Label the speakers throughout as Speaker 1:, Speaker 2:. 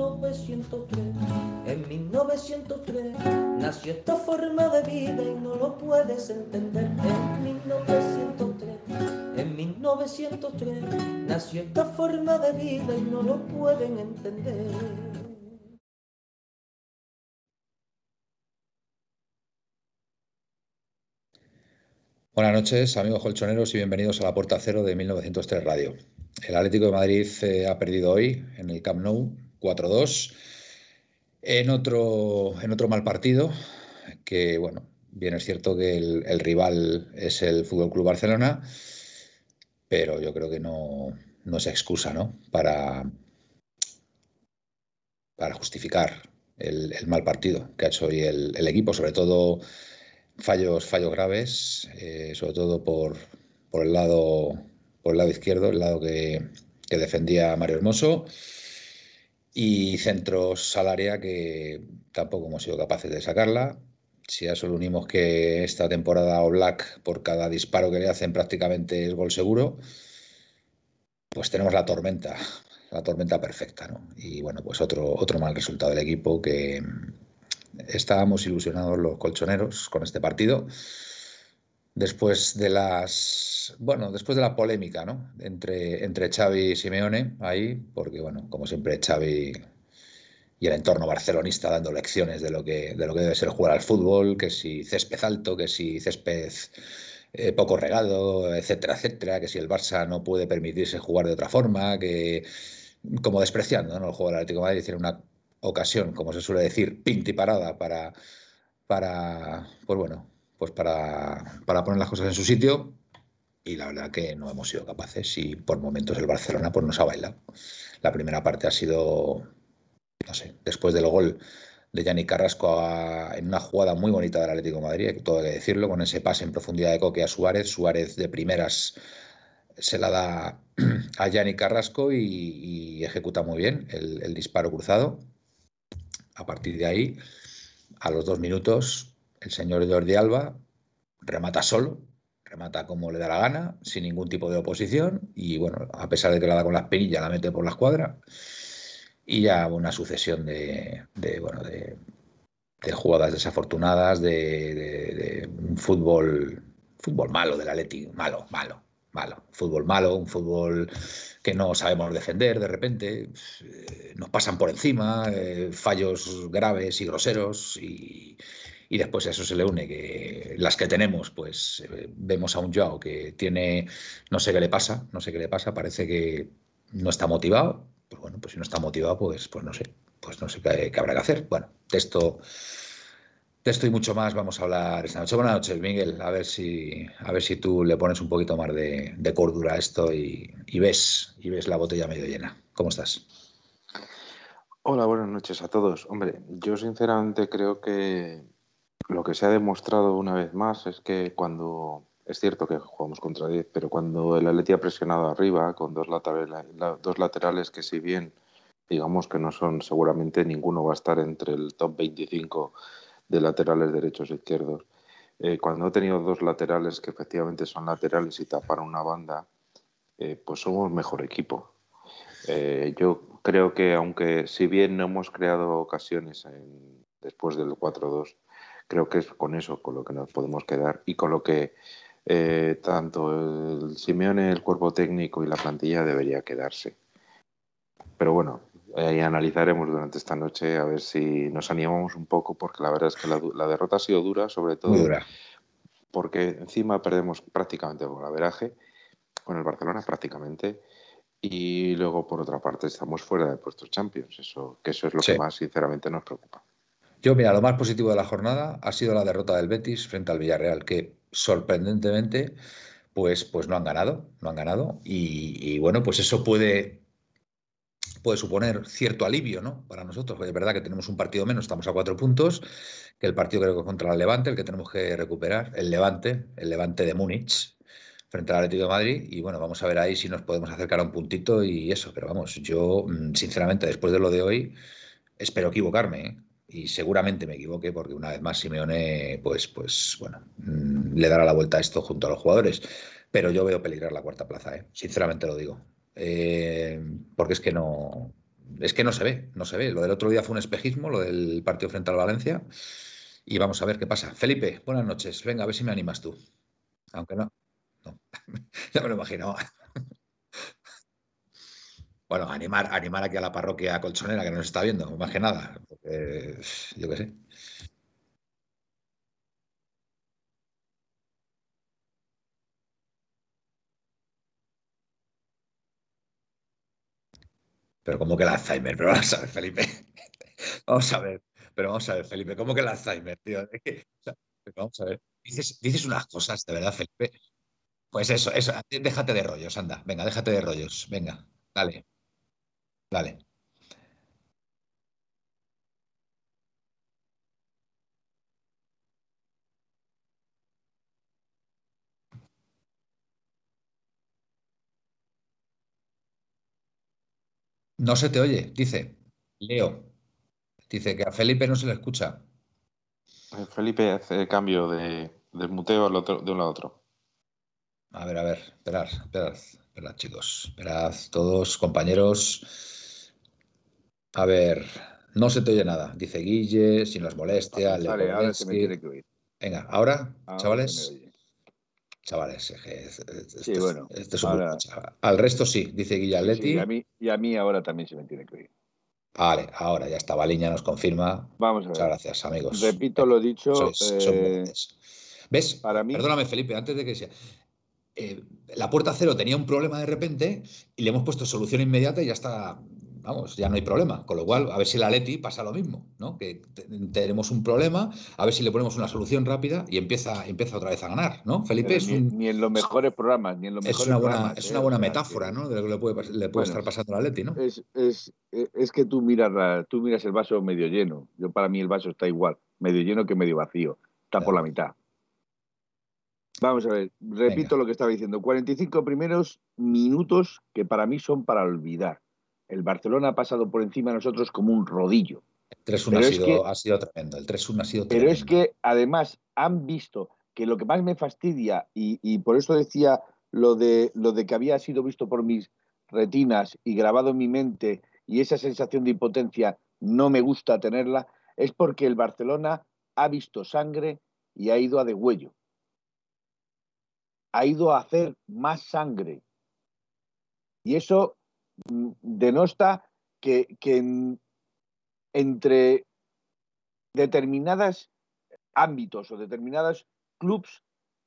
Speaker 1: 1903. En 1903 nació esta forma de vida y no lo puedes entender. En 1903, en 1903 nació esta forma de vida y no lo pueden entender.
Speaker 2: Buenas noches, amigos colchoneros, y bienvenidos a la Puerta Cero de 1903 Radio. El Atlético de Madrid eh, ha perdido hoy en el Camp Nou 4-2 en otro, en otro mal partido, que bueno, bien es cierto que el, rival es el Fútbol Club Barcelona, pero yo creo que no, no es excusa ¿no? Para, para justificar el, mal partido que ha hecho hoy el equipo, sobre todo fallos, fallos graves, eh, sobre todo por, por, el lado, por el lado izquierdo, el lado que, defendía Mario Hermoso, y centros al área que tampoco hemos sido capaces de sacarla. Si a eso le unimos que esta temporada o Black por cada disparo que le hacen prácticamente es gol seguro, pues tenemos la tormenta, la tormenta perfecta, ¿no? Y bueno, pues otro, otro mal resultado del equipo que, estábamos ilusionados los colchoneros con este partido. Después de las. Bueno, después de la polémica, ¿no? Entre, entre Xavi y Simeone, ahí, porque, bueno, como siempre, Xavi y el entorno barcelonista dando lecciones de lo que, de lo que debe ser jugar al fútbol, que si césped alto, que si césped eh, poco regado, etcétera, etcétera, que si el Barça no puede permitirse jugar de otra forma, que como despreciando ¿no? el juego del Atlético de Madrid, tiene una ocasión, como se suele decir, pintiparada para, para, pues bueno, pues para, para poner las cosas en su sitio. Y la verdad que no hemos sido capaces y por momentos el Barcelona pues nos ha bailado. La primera parte ha sido, no sé, después del gol de Yannick Carrasco en una jugada muy bonita del Atlético de Madrid, todo hay que decirlo, con ese pase en profundidad de Coque a Suárez. Suárez de primeras se la da a Yannick Carrasco y, ejecuta muy bien el disparo cruzado. A partir de ahí, a los dos minutos, el señor Jordi Alba remata solo, remata como le da la gana, sin ningún tipo de oposición, y bueno, a pesar de que la da con la espinilla, la mete por la escuadra, y ya una sucesión de, bueno, de, jugadas desafortunadas, de, un fútbol, fútbol malo del Atleti, malo, malo, malo, fútbol malo, un fútbol que no sabemos defender de repente, eh, nos pasan por encima, eh, fallos graves y groseros y, después a eso se le une que las que tenemos, pues eh, vemos a un Joao que tiene, no sé qué le pasa, no sé qué le pasa, parece que no está motivado, pues bueno, pues si no está motivado, pues, pues no sé, pues no sé qué, habrá que hacer. Bueno, de esto de y mucho más vamos a hablar esta noche. Buenas noches, Miguel. A ver si, a ver si tú le pones un poquito más de, cordura a esto y, ves, y ves la botella medio llena. ¿Cómo estás?
Speaker 3: Hola, buenas noches a todos. Hombre, yo sinceramente creo que lo que se ha demostrado una vez más es que cuando es cierto que jugamos contra 10, pero cuando el Atleti ha presionado arriba con dos laterales, dos laterales que si bien digamos que no son seguramente ninguno va a estar entre el top 25 de laterales derechos e izquierdos. Eh, cuando he tenido dos laterales que efectivamente son laterales y tapan una banda, eh, pues somos mejor equipo. Eh, yo creo que aunque si bien no hemos creado ocasiones después del 4-2, creo que es con eso con lo que nos podemos quedar y con lo que tanto el Simeone, el cuerpo técnico y la plantilla debería quedarse. Pero bueno, y analizaremos durante esta noche a ver si nos animamos un poco, porque la verdad es que la, derrota ha sido dura, sobre todo porque encima perdemos prácticamente por averaje con el Barcelona, prácticamente, y luego por otra parte estamos fuera de puestos Champions, eso, que eso es lo que más sinceramente nos preocupa.
Speaker 2: Yo, mira, lo más positivo de la jornada ha sido la derrota del Betis frente al Villarreal, que sorprendentemente, pues, pues no han ganado, no han ganado, y bueno, pues eso puede puede suponer cierto alivio ¿no? para nosotros. Es verdad que tenemos un partido menos, estamos a cuatro puntos, que el partido creo que contra el Levante, el que tenemos que recuperar, el Levante, el Levante de Múnich, frente al Atlético de Madrid. Y bueno, vamos a ver ahí si nos podemos acercar a un puntito y eso. Pero vamos, yo mm, sinceramente, después de lo de hoy, espero equivocarme. ¿eh? Y seguramente me equivoque porque una vez más Simeone, pues, pues bueno, mm, le dará la vuelta a esto junto a los jugadores. Pero yo veo peligrar la cuarta plaza, ¿eh? sinceramente lo digo. Eh, porque es que no es que no se ve, no se ve. Lo del otro día fue un espejismo, lo del partido frente al Valencia. Y vamos a ver qué pasa. Felipe, buenas noches. Venga, a ver si me animas tú. Aunque no. ya me lo imaginaba. Bueno, animar, animar aquí a la parroquia colchonera que nos está viendo, más que nada. yo qué sé. Pero ¿cómo que el Alzheimer? Pero vamos a ver, Felipe. vamos a ver. Pero vamos a ver, Felipe, ¿cómo que el Alzheimer, tío? vamos a ver. Dices, unas cosas, de verdad, Felipe. Pues eso, eso. Déjate de rollos, anda. Venga, déjate de rollos. Venga, dale. Dale. No se te oye, dice. Leo. Dice que a Felipe no se le escucha.
Speaker 3: Eh, Felipe hace cambio de, muteo al otro, de uno a otro.
Speaker 2: A ver, a ver, esperad, esperad, esperad, chicos. Esperad, todos, compañeros. A ver, no se te oye nada. Dice Guille, si nos molestia.
Speaker 4: Vale, ahora se me tiene que oír.
Speaker 2: Venga, ¿ahora, chavales? Chavales,
Speaker 4: sí, bueno,
Speaker 2: Al resto sí, dice Guillaletti.
Speaker 4: y, a mí, y a mí ahora también se me tiene que oír.
Speaker 2: Vale, ahora ya está. Baliña nos confirma.
Speaker 4: Vamos a ver.
Speaker 2: Muchas gracias, amigos.
Speaker 4: Repito lo dicho. Eh,
Speaker 2: ¿Ves? Para mí... Perdóname, Felipe, antes de que sea. Eh, la puerta cero tenía un problema de repente y le hemos puesto solución inmediata y ya está vamos, ya no hay problema. Con lo cual, a ver si la Leti pasa lo mismo, ¿no? Que tenemos un problema, a ver si le ponemos una solución rápida y empieza, empieza otra vez a ganar, ¿no? Felipe
Speaker 4: es ni, en los mejores programas, ni en los mejores
Speaker 2: es una
Speaker 4: buena,
Speaker 2: Es una ¿eh? buena metáfora, ¿no? De lo que le puede, le puede estar pasando a la Leti, ¿no?
Speaker 4: Es, es, es, que tú miras, tú miras el vaso medio lleno. Yo para mí el vaso está igual, medio lleno que medio vacío. Está por la mitad. Vamos a ver, repito lo que estaba diciendo. 45 primeros minutos que para mí son para olvidar el Barcelona ha pasado por encima de nosotros como un rodillo.
Speaker 2: El 3-1 ha, sido, tremendo. El 3-1 ha sido
Speaker 4: tremendo. Pero es que además han visto que lo que más me fastidia, y, por eso decía lo de, lo de que había sido visto por mis retinas y grabado en mi mente, y esa sensación de impotencia no me gusta tenerla, es porque el Barcelona ha visto sangre y ha ido a degüello. Ha ido a hacer más sangre. Y eso denosta que, que entre determinados ámbitos o determinados clubs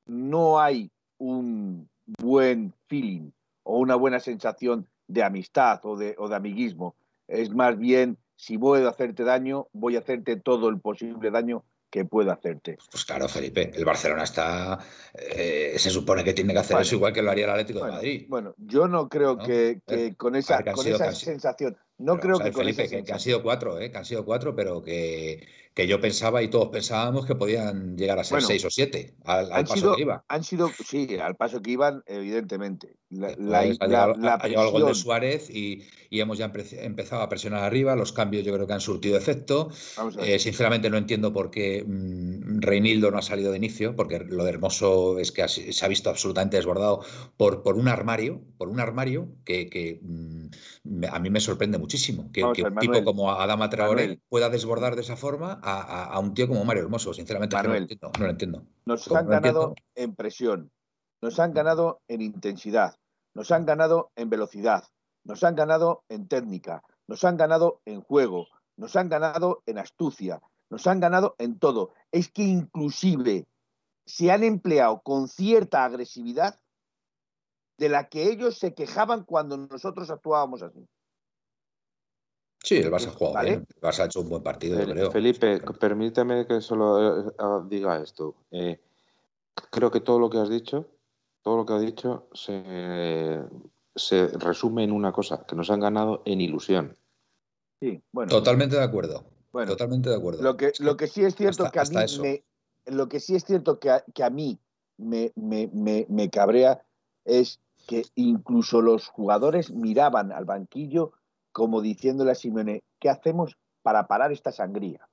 Speaker 4: no hay un buen feeling o una buena sensación de amistad o de, o de amiguismo. Es más bien, si voy a hacerte daño, voy a hacerte todo el posible daño que pueda hacerte.
Speaker 2: Pues claro, Felipe, el Barcelona está, eh, se supone que tiene que hacer eso igual que lo haría el Atlético
Speaker 4: de
Speaker 2: Madrid.
Speaker 4: Bueno, yo no creo Que, con esa, con esa sensación, no creo que,
Speaker 2: Felipe, que, han sido cuatro, eh, que han sido cuatro, pero que, que yo pensaba y todos pensábamos que podían llegar a ser seis o siete al, paso que iban.
Speaker 4: Han sido, sí, al paso que iban, evidentemente.
Speaker 2: La, ha, llegado, el gol de Suárez y, y, hemos ya empezado a presionar arriba. Los cambios yo creo que han surtido efecto. Eh, sinceramente no entiendo por qué mm, Reinildo no ha salido de inicio, porque lo de Hermoso es que se ha visto absolutamente desbordado por, por un armario, por un armario que, que mm, a mí me sorprende muchísimo. Que, un tipo como Adama Traoré pueda desbordar de esa forma a, un tío como Mario Hermoso. Sinceramente no, lo entiendo, no lo entiendo.
Speaker 4: Nos han ganado en presión, nos han ganado en intensidad, nos han ganado en velocidad, nos han ganado en técnica, nos han ganado en juego, nos han ganado en astucia, nos han ganado en todo. Es que inclusive se han empleado con cierta agresividad de la que ellos se quejaban cuando nosotros actuábamos así.
Speaker 2: Sí, el Barça ha jugado bien. El Barça ha hecho un buen partido, yo creo.
Speaker 3: Felipe, permíteme que solo eh, diga esto. Eh, creo que todo lo que has dicho, todo lo que has dicho, se, se resume en una cosa, que nos han ganado en ilusión.
Speaker 4: Sí, bueno.
Speaker 2: Totalmente de acuerdo.
Speaker 4: Bueno,
Speaker 2: Totalmente de acuerdo.
Speaker 4: Lo que, lo que sí es cierto
Speaker 2: hasta-
Speaker 4: que a mí
Speaker 2: eso.
Speaker 4: me, lo que sí es cierto que a, que a mí me, me- me- me cabrea es que incluso los jugadores miraban al banquillo como diciéndole a Simeone, ¿qué hacemos para parar esta sangría?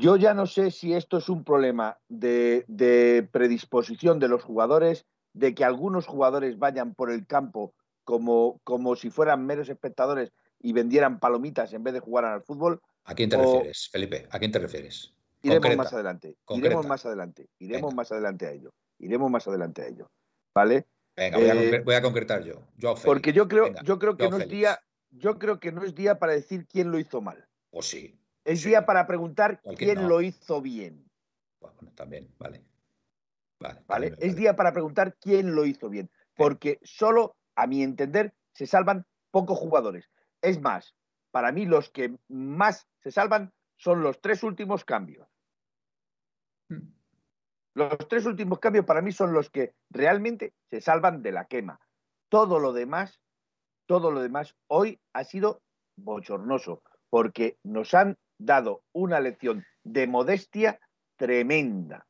Speaker 4: Yo ya no sé si esto es un problema de, de predisposición de los jugadores, de que algunos jugadores vayan por el campo como, como si fueran meros espectadores y vendieran palomitas en vez de jugar al fútbol,
Speaker 2: ¿A quién te
Speaker 4: o-
Speaker 2: refieres, Felipe? ¿A quién te refieres?
Speaker 4: Iremos
Speaker 2: Concreta.
Speaker 4: más adelante.
Speaker 2: concreta.
Speaker 4: Iremos más adelante. Iremos
Speaker 2: Venga.
Speaker 4: más adelante a ello. Iremos más adelante a ello. ¿Vale?
Speaker 2: Venga, voy, a,
Speaker 4: Eh,
Speaker 2: concre- voy a concretar yo. Félix.
Speaker 4: Porque yo creo,
Speaker 2: Venga,
Speaker 4: yo creo que no es día, yo creo que no es día para decir quién lo hizo mal.
Speaker 2: Pues sí.
Speaker 4: Es día para preguntar
Speaker 2: Cualquier
Speaker 4: quién
Speaker 2: no.
Speaker 4: lo hizo bien.
Speaker 2: Bueno, también, vale. Vale.
Speaker 4: ¿Vale?
Speaker 2: también me
Speaker 4: Es
Speaker 2: vale.
Speaker 4: día para preguntar quién lo hizo bien. Porque solo, a mi entender, se salvan pocos jugadores. Es más, para mí los que más se salvan son los tres últimos cambios.
Speaker 2: Mm.
Speaker 4: Los tres últimos cambios para mí son los que realmente se salvan de la quema. Todo lo demás, todo lo demás hoy ha sido bochornoso, porque nos han dado una lección de modestia tremenda.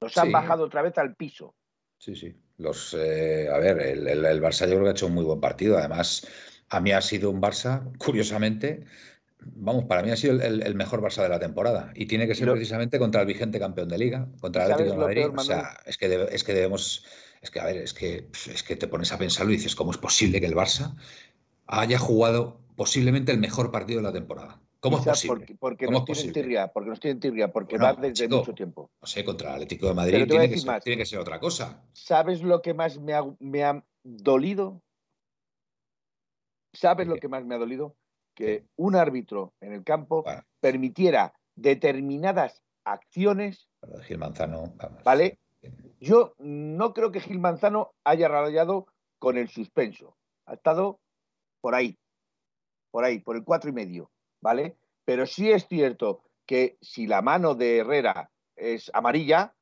Speaker 4: Nos han
Speaker 2: Sí.
Speaker 4: bajado otra vez al piso.
Speaker 2: Sí, sí. Los, eh, a ver, el, el, el Barça yo creo que ha hecho un muy buen partido. Además, a mí ha sido un Barça, curiosamente, vamos, para mí ha sido el, el- mejor Barça de la temporada. Y tiene que ser precisamente contra el vigente campeón de Liga, contra el
Speaker 4: ¿Sabes
Speaker 2: Atlético de Madrid.
Speaker 4: peor,
Speaker 2: o sea, es que, debe- es que debemos, es que, a ver, es que, es que te pones a pensarlo y dices, ¿cómo es posible que el Barça haya jugado posiblemente el mejor partido de la temporada? ¿Cómo es posible?
Speaker 4: Porque, porque
Speaker 2: ¿Cómo
Speaker 4: nos
Speaker 2: es
Speaker 4: tienen tirria, porque nos tienen tirria, porque
Speaker 2: Bueno,
Speaker 4: va desde
Speaker 2: chico,
Speaker 4: mucho tiempo.
Speaker 2: No sé, contra el Atlético de
Speaker 4: Pero
Speaker 2: Madrid tiene que, ser,
Speaker 4: más.
Speaker 2: tiene que ser otra cosa.
Speaker 4: ¿Sabes lo que más me ha, me ha dolido? ¿Sabes
Speaker 2: ¿Qué
Speaker 4: lo que más me ha dolido? Que un árbitro en el campo
Speaker 2: Bueno.
Speaker 4: permitiera determinadas acciones,
Speaker 2: de Gil Manzano, vamos.
Speaker 4: ¿vale? Yo no creo que Gil Manzano haya rayado con el suspenso. Ha estado por ahí, por ahí, por el cuatro y medio, ¿vale? Pero sí es cierto que si la mano de Herrera es amarilla,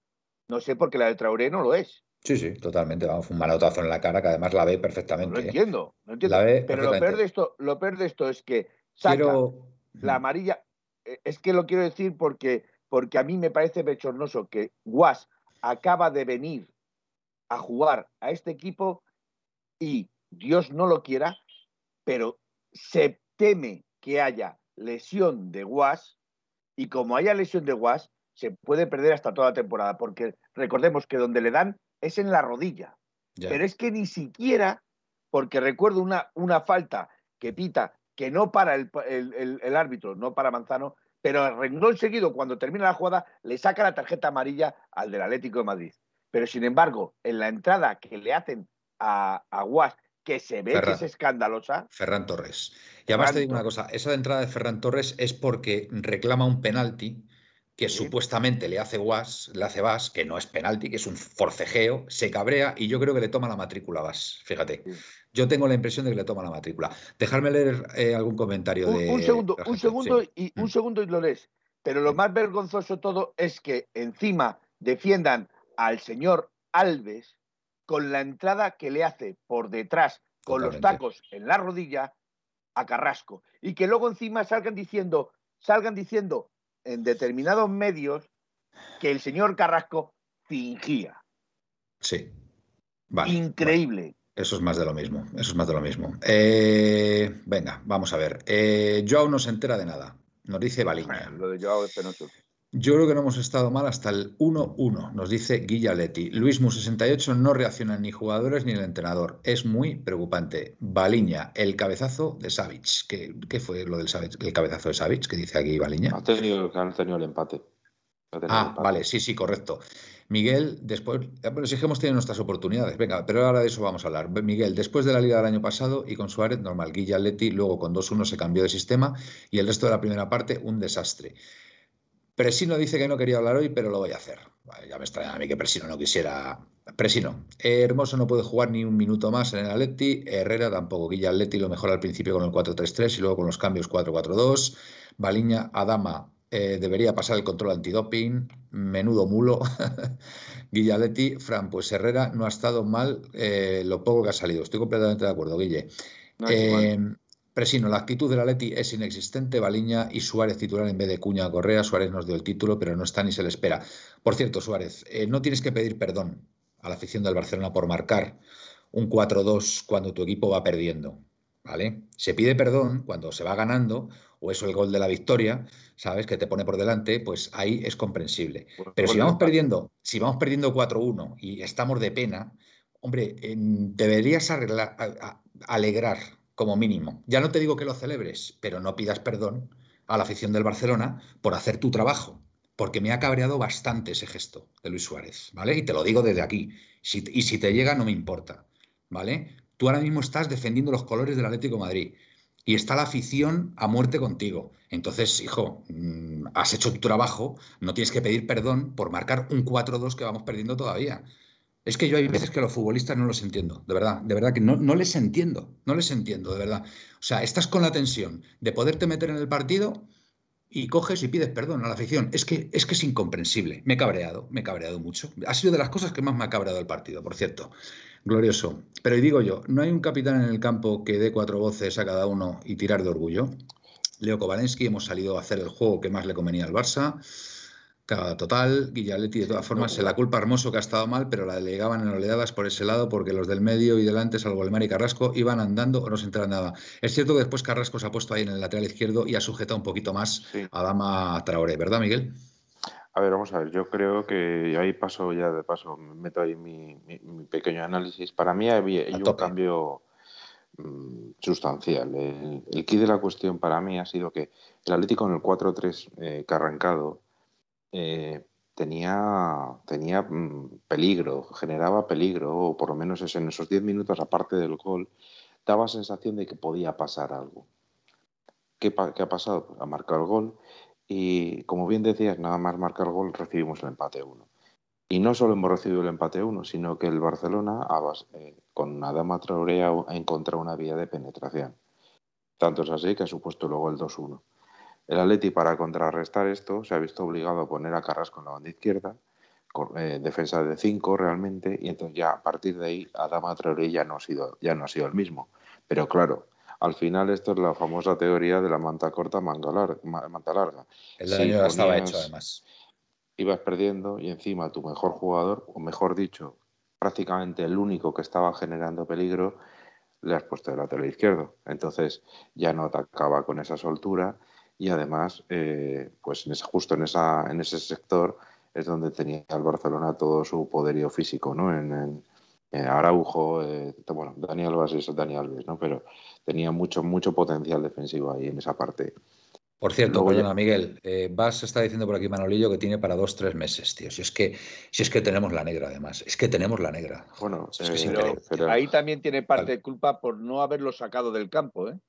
Speaker 4: no sé por qué la de Traoré no lo es.
Speaker 2: Sí, sí, totalmente. Vamos, un manotazo en la cara que además la ve
Speaker 4: No
Speaker 2: perfectamente.
Speaker 4: lo
Speaker 2: ¿eh?
Speaker 4: entiendo, no entiendo.
Speaker 2: La ve
Speaker 4: Pero lo peor de esto, lo peor de esto es que saca
Speaker 2: Quiero.
Speaker 4: la amarilla. eh, Es que lo quiero decir porque, porque a mí me parece bechornoso que Guas acaba de venir a jugar a este equipo y Dios no lo quiera, pero se teme que haya lesión de Guas y como haya lesión de Guas se puede perder hasta toda la temporada porque recordemos que donde le dan es en la rodilla.
Speaker 2: Ya.
Speaker 4: Pero es que ni siquiera, porque recuerdo una, una falta que pita, que no para el, el- el- el árbitro, no para Manzano, pero al renglón seguido, cuando termina la jugada, le saca la tarjeta amarilla al del Atlético de Madrid. Pero sin embargo, en la entrada que le hacen a, a Guas, que se ve que
Speaker 2: Ferran.
Speaker 4: es escandalosa,
Speaker 2: Ferran Torres. Y además te digo una cosa, esa de entrada de Ferran Torres es porque reclama un penalti que
Speaker 4: Sí.
Speaker 2: supuestamente le hace Guas, le hace Vas, que no es penalti, que es un forcejeo, se cabrea y yo creo que le toma la matrícula a Vas, fíjate.
Speaker 4: Sí.
Speaker 2: Yo tengo la impresión de que le toma la matrícula. Dejarme leer eh, algún comentario
Speaker 4: un,
Speaker 2: de
Speaker 4: un segundo, un segundo
Speaker 2: sí.
Speaker 4: y
Speaker 2: Mm.
Speaker 4: un segundo y lo lees. Pero lo más vergonzoso todo es que encima defiendan al señor Alves con la entrada que le hace por detrás con los tacos en la rodilla a Carrasco y que luego encima salgan diciendo salgan diciendo en determinados medios que el señor Carrasco fingía.
Speaker 2: Sí. Vale.
Speaker 4: Increíble.
Speaker 2: Eso es más de lo mismo, eso es más de lo mismo. Eh, venga, vamos a ver. Eh, Joao no se entera de nada, nos dice Baliña.
Speaker 4: Lo de Joao es penoso.
Speaker 2: Yo creo que no hemos estado mal hasta el 1-1, nos dice Guillaletti. Luis Mu68 no reaccionan ni jugadores ni el entrenador. Es muy preocupante. Baliña, el cabezazo de Savic. ¿Qué, qué fue lo del Savic? El cabezazo de Savic que dice aquí Baliña?
Speaker 3: Ha tenido, han tenido el empate. El
Speaker 2: Ah,
Speaker 3: empate.
Speaker 2: vale, sí, sí, correcto. Miguel, después, eh, bueno, si es que hemos tenido nuestras oportunidades, venga, pero ahora de eso vamos a hablar. Miguel, después de la liga del año pasado y con Suárez, normal, Guilla Leti, luego con 2-1 se cambió de sistema y el resto de la primera parte, un desastre. Presino dice que no quería hablar hoy, pero lo voy a hacer. Vale, ya me extraña a mí que Presino no quisiera. Presino, eh, Hermoso no puede jugar ni un minuto más en el Atleti, Herrera tampoco. Guilla Atleti lo mejor al principio con el 4-3-3 y luego con los cambios 4-4-2. Baliña, Adama, eh, debería pasar el control antidoping, menudo mulo. Guillaletti, Fran, pues Herrera no ha estado mal eh, lo poco que ha salido. Estoy completamente de acuerdo, Guille. Eh, Presino, la actitud de la Leti es inexistente. Baliña y Suárez titular en vez de Cuña Correa. Suárez nos dio el título, pero no está ni se le espera. Por cierto, Suárez, no tienes que pedir perdón a la afición del Barcelona por marcar un 4-2 cuando tu equipo va perdiendo. ¿Vale? Se pide perdón cuando se va ganando o eso el gol de la victoria, ¿sabes? Que te pone por delante, pues ahí es comprensible. Pero si vamos perdiendo, si vamos perdiendo 4-1 y estamos de pena, hombre, deberías alegrar como mínimo. Ya no te digo que lo celebres, pero no pidas perdón a la afición del Barcelona por hacer tu trabajo, porque me ha cabreado bastante ese gesto de Luis Suárez, ¿vale? Y te lo digo desde aquí. y si te llega, no me importa, ¿vale? Tú ahora mismo estás defendiendo los colores del Atlético Madrid y está la afición a muerte contigo. Entonces, hijo, mm, has hecho tu trabajo, no tienes que pedir perdón por marcar un 4-2 que vamos perdiendo todavía. Es que yo hay veces que los futbolistas no los entiendo, de verdad, de verdad que no, no les entiendo, no les entiendo, de verdad. O sea, estás con la tensión de poderte meter en el partido y coges y pides perdón a la afición. Es que, es que es incomprensible. Me he cabreado, me he cabreado mucho. Ha sido de las cosas que más me ha cabreado el partido, por cierto. Glorioso. Pero digo yo, ¿no hay un capitán en el campo que dé cuatro voces a cada uno y tirar de orgullo? Leo Kovalensky, hemos salido a hacer el juego que más le convenía al Barça. Total. Guillaletti, de todas formas, se la culpa Hermoso que ha estado mal, pero la delegaban en oleadas por ese lado porque los del medio y delante, salvo el y Carrasco, iban andando o no se nada. Es cierto que después Carrasco se ha puesto ahí en el lateral izquierdo y ha sujetado un poquito más a Dama Traoré, ¿verdad, Miguel?
Speaker 3: A ver, vamos a ver, yo creo que ahí paso ya de paso, meto ahí mi, pequeño análisis. Para mí había un cambio mm, sustancial. El, el key de la cuestión para mí ha sido que el Atlético en el 4-3 eh, que ha arrancado eh, tenía, tenía mm, peligro, generaba peligro, o por lo menos en esos 10 minutos, aparte del gol, daba sensación de que podía pasar algo. ¿Qué, ha pasado? Pues ha marcado el gol y como bien decías, nada más marcar el gol recibimos el empate 1. Y no solo hemos recibido el empate 1, sino que el Barcelona, eh, con Adama Traoré, ha encontrado una vía de penetración. Tanto es así que ha supuesto luego el 2-1. El Atleti, para contrarrestar esto, se ha visto obligado a poner a Carrasco en la banda izquierda, eh, defensa de 5 realmente, y entonces ya a partir de ahí Adama Traoré ya no ha sido, ya no ha sido el mismo. Pero claro, al final, esto es la famosa teoría de la manta corta, manga larga, manta larga.
Speaker 2: El daño ya estaba hecho, además.
Speaker 3: Ibas perdiendo y encima tu mejor jugador, o mejor dicho, prácticamente el único que estaba generando peligro, le has puesto del lateral izquierdo. Entonces ya no atacaba con esa soltura y además, eh, pues en justo en, esa, en ese sector es donde tenía el Barcelona todo su poderío físico, ¿no? En, Araujo, eh, bueno, Daniel Alves es Daniel Alves, ¿no? Pero tenía mucho, mucho potencial defensivo ahí en esa parte.
Speaker 2: Por cierto, perdona, Miguel, eh, Vas está diciendo por aquí Manolillo que tiene para dos, tres meses, tío. Si es que, si es que tenemos la negra, además. Es que tenemos la negra.
Speaker 4: Bueno, eh, ahí también tiene parte de culpa por no haberlo sacado del campo, ¿eh?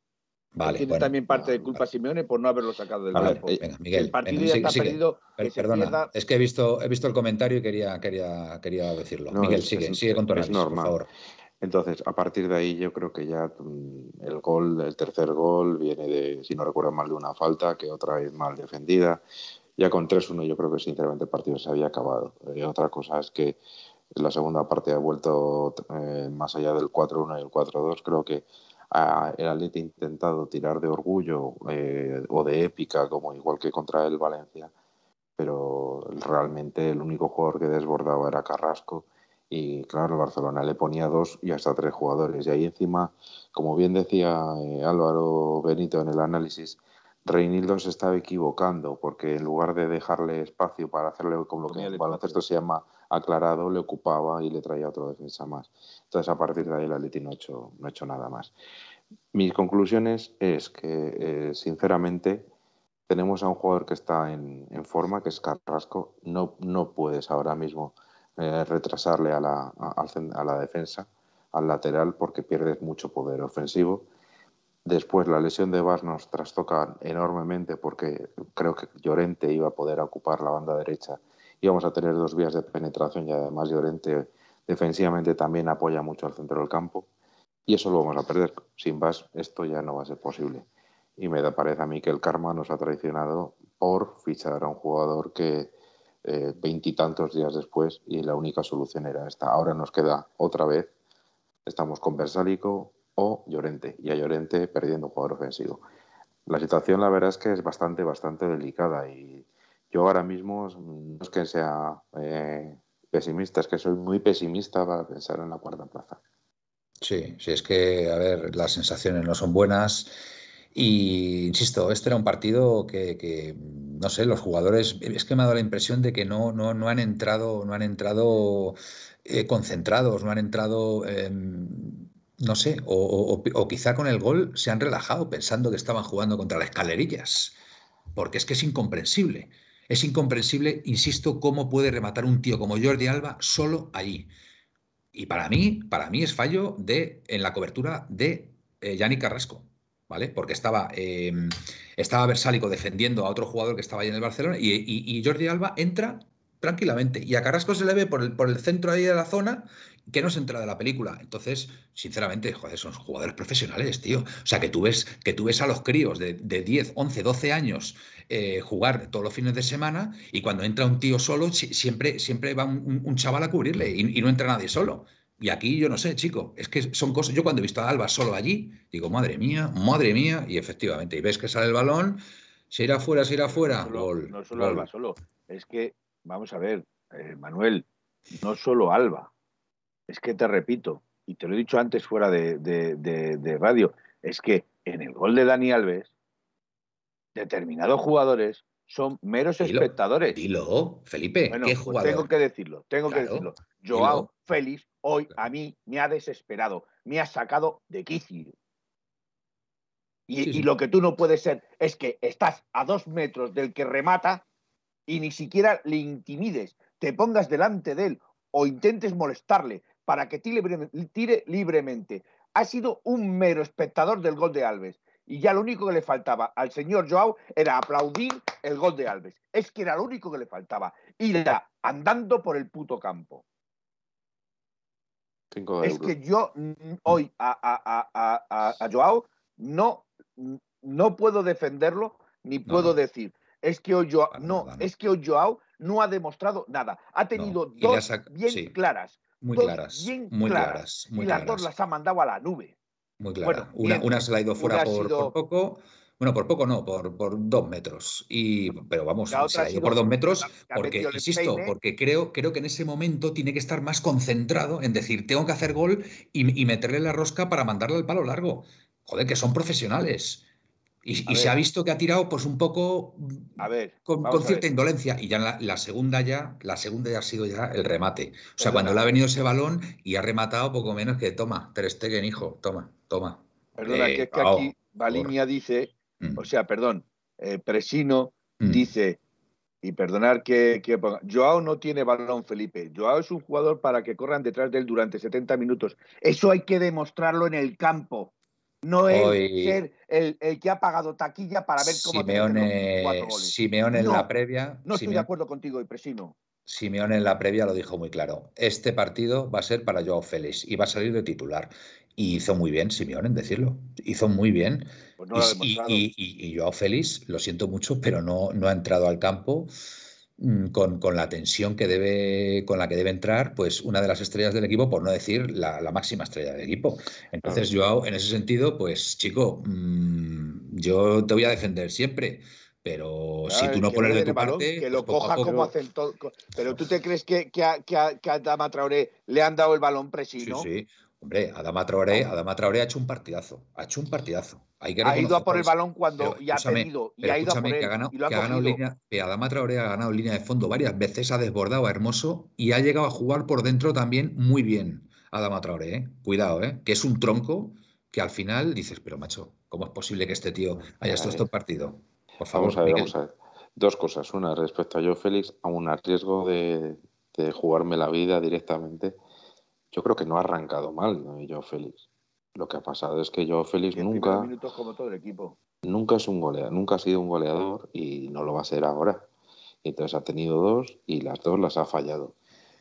Speaker 4: Vale, tiene también parte de culpa Simeone por no haberlo sacado del campo.
Speaker 2: Eh, venga, Miguel, el partido ya está perdido. perdona, es que he visto, he visto el comentario y quería, quería, quería decirlo. Miguel, sigue, sigue con tu análisis, por favor.
Speaker 3: Entonces, a partir de ahí yo creo que ya mm, el gol, el tercer gol, viene de, si no recuerdo mal, de una falta que otra vez mal defendida. Ya con 3-1 yo creo que sinceramente el partido se había acabado. Eh, otra cosa es que la segunda parte ha vuelto eh, más allá del 4-1 y el 4-2. Creo que el Atleti ha intentado tirar de orgullo eh, o de épica, como igual que contra el Valencia, pero realmente el único jugador que desbordaba era Carrasco y claro, el Barcelona le ponía dos y hasta tres jugadores. Y ahí encima, como bien decía eh, Álvaro Benito en el análisis, Reinildo se estaba equivocando porque en lugar de dejarle espacio para hacerle como lo que en el baloncesto se llama aclarado, le ocupaba y le traía otro defensa más. Entonces, a partir de ahí, el Atleti no ha hecho, no ha hecho nada más. Mis conclusiones es que, eh, sinceramente, tenemos a un jugador que está en, en, forma, que es Carrasco. No, no puedes ahora mismo eh, retrasarle a la, a, la defensa, al lateral, porque pierdes mucho poder ofensivo. Después la lesión de Vaz nos trastoca enormemente porque creo que Llorente iba a poder ocupar la banda derecha. Íbamos a tener dos vías de penetración y además Llorente defensivamente también apoya mucho al centro del campo. Y eso lo vamos a perder. Sin Vaz esto ya no va a ser posible. Y me da, parece a mí que el karma nos ha traicionado por fichar a un jugador que eh, veintitantos días después y la única solución era esta. Ahora nos queda otra vez, estamos con Versálico o Llorente y a Llorente perdiendo un jugador ofensivo. La situación la verdad es que es bastante, bastante delicada y yo ahora mismo no es que sea eh, pesimista, es que soy muy pesimista para pensar en la cuarta plaza.
Speaker 2: Sí, sí, es que, a ver, las sensaciones no son buenas y insisto, este era un partido que, no sé, los jugadores, es que me ha dado la impresión de que no, no, no han entrado, no han entrado eh, concentrados, no han entrado, em, no sé, o, quizá con el gol se han relajado pensando que estaban jugando contra las escalerillas, porque es que es incomprensible. Es incomprensible, insisto, cómo puede rematar un tío como Jordi Alba solo allí. Y para mí, para mí es fallo de en la cobertura de eh, Carrasco. ¿vale? Porque estaba, eh, estaba Versálico defendiendo a otro jugador que estaba ahí en el Barcelona y, Jordi Alba entra tranquilamente. Y a Carrasco se le ve por el, por el centro ahí de la zona que no se entra de la película. Entonces, sinceramente, joder, son jugadores profesionales, tío. O sea, que tú ves, que tú ves a los críos de, de 10, 11, 12 años eh, jugar todos los fines de semana y cuando entra un tío solo, siempre, siempre va un, chaval a cubrirle y, y no entra nadie solo. Y aquí yo no sé, chico, es que son cosas. Yo cuando he visto a Alba solo allí, digo, madre mía, madre mía, y efectivamente, y ves que sale el balón, se irá fuera, se irá fuera.
Speaker 4: No solo, no solo Alba, solo. Es que, vamos a ver, eh, Manuel, no solo Alba. Es que te repito, y te lo he dicho antes fuera de, radio, es que en el gol de Dani Alves, determinados jugadores son meros espectadores.
Speaker 2: Dilo, Felipe,
Speaker 4: bueno, pues tengo que decirlo, tengo que decirlo. Joao Félix hoy a mí me ha desesperado, me ha sacado de quicio. Y, lo que tú no puedes ser es que estás a dos metros del que remata y ni siquiera le intimides, te pongas delante de él o intentes molestarle para que tire libremente. Ha sido un mero espectador del gol de Alves. Y ya lo único que le faltaba al señor Joao era aplaudir el gol de Alves. Es que era lo único que le faltaba. Ir andando por el puto campo es que yo hoy a, Joao no, no puedo defenderlo ni puedo decir. Es que hoy Joao, no, es que no ha demostrado nada. Ha tenido dos bien claras.
Speaker 2: Muy claras. muy claras. y
Speaker 4: las dos las ha mandado a la nube.
Speaker 2: Muy claras. una, se la ha ido fuera por, poco bueno, por poco no, por, por dos metros. Y, pero vamos, por dos metros, porque, insisto, porque creo, creo que en ese momento tiene que estar más concentrado en decir, tengo que hacer gol y, meterle la rosca para mandarle al palo largo. Joder, que son profesionales. Y, se ha visto que ha tirado pues un poco
Speaker 4: a ver,
Speaker 2: con, cierta indolencia. Y ya la, segunda ya, la segunda ya ha sido ya el remate. O sea, cuando le ha venido ese balón y ha rematado poco menos que toma, Ter Stegen, hijo, toma, toma.
Speaker 4: Perdona, que es que aquí Balinia dice Mm. O sea, perdón, eh, Presino mm. dice, y perdonar que, que, Joao no tiene balón, Felipe. Joao es un jugador para que corran detrás de él durante 70 minutos. Eso hay que demostrarlo en el campo. No es ser el, que ha pagado taquilla para ver cómo
Speaker 2: Simeone, cuatro goles. Simeone en la previa.
Speaker 4: No estoy de acuerdo contigo, y Presino.
Speaker 2: Simeone en la previa lo dijo muy claro. Este partido va a ser para Joao Félix y va a salir de titular. Y hizo muy bien Simeone en decirlo. Hizo muy bien. Pues y, y, y, Joao Félix, lo siento mucho, pero no, no ha entrado al campo mm, con, la tensión que debe, con la que debe entrar, pues una de las estrellas del equipo, por no decir la, máxima estrella del equipo. Entonces, Joao, en ese sentido, pues chico, mm, yo te voy a defender siempre. Pero si tú no pones de tu parte.
Speaker 4: Que lo pues coja como hacen todo. Pero tú te crees que, que, a, que, a, Dama Traoré le han dado el balón presino.
Speaker 2: Sí, sí. Hombre, Adama Traoré, Adama Traoré ha hecho un partidazo. Ha hecho un partidazo.
Speaker 4: Hay que ha ido a por el balón cuando ya ha tenido. Y ha ido a por él,
Speaker 2: que ha ganado, que ha ganado línea, que Adama Traoré ha ganado línea de fondo varias veces, ha desbordado a Hermoso y ha llegado a jugar por dentro también muy bien. Adama Traoré, ¿eh? cuidado, ¿eh? que es un tronco que al final dices, pero macho, ¿cómo es posible que este tío haya estado este partido? Por favor,
Speaker 3: vamos a ver, vamos a ver. Dos cosas. Una, respecto a yo, Félix, aún a riesgo de, de jugarme la vida directamente yo creo que no ha arrancado mal ¿no? Joao Félix. Lo que ha pasado es que Joao Félix nunca.
Speaker 4: Minutos como todo el equipo.
Speaker 3: Nunca es un goleador, nunca ha sido un goleador y no lo va a ser ahora. Entonces ha tenido dos y las dos las ha fallado.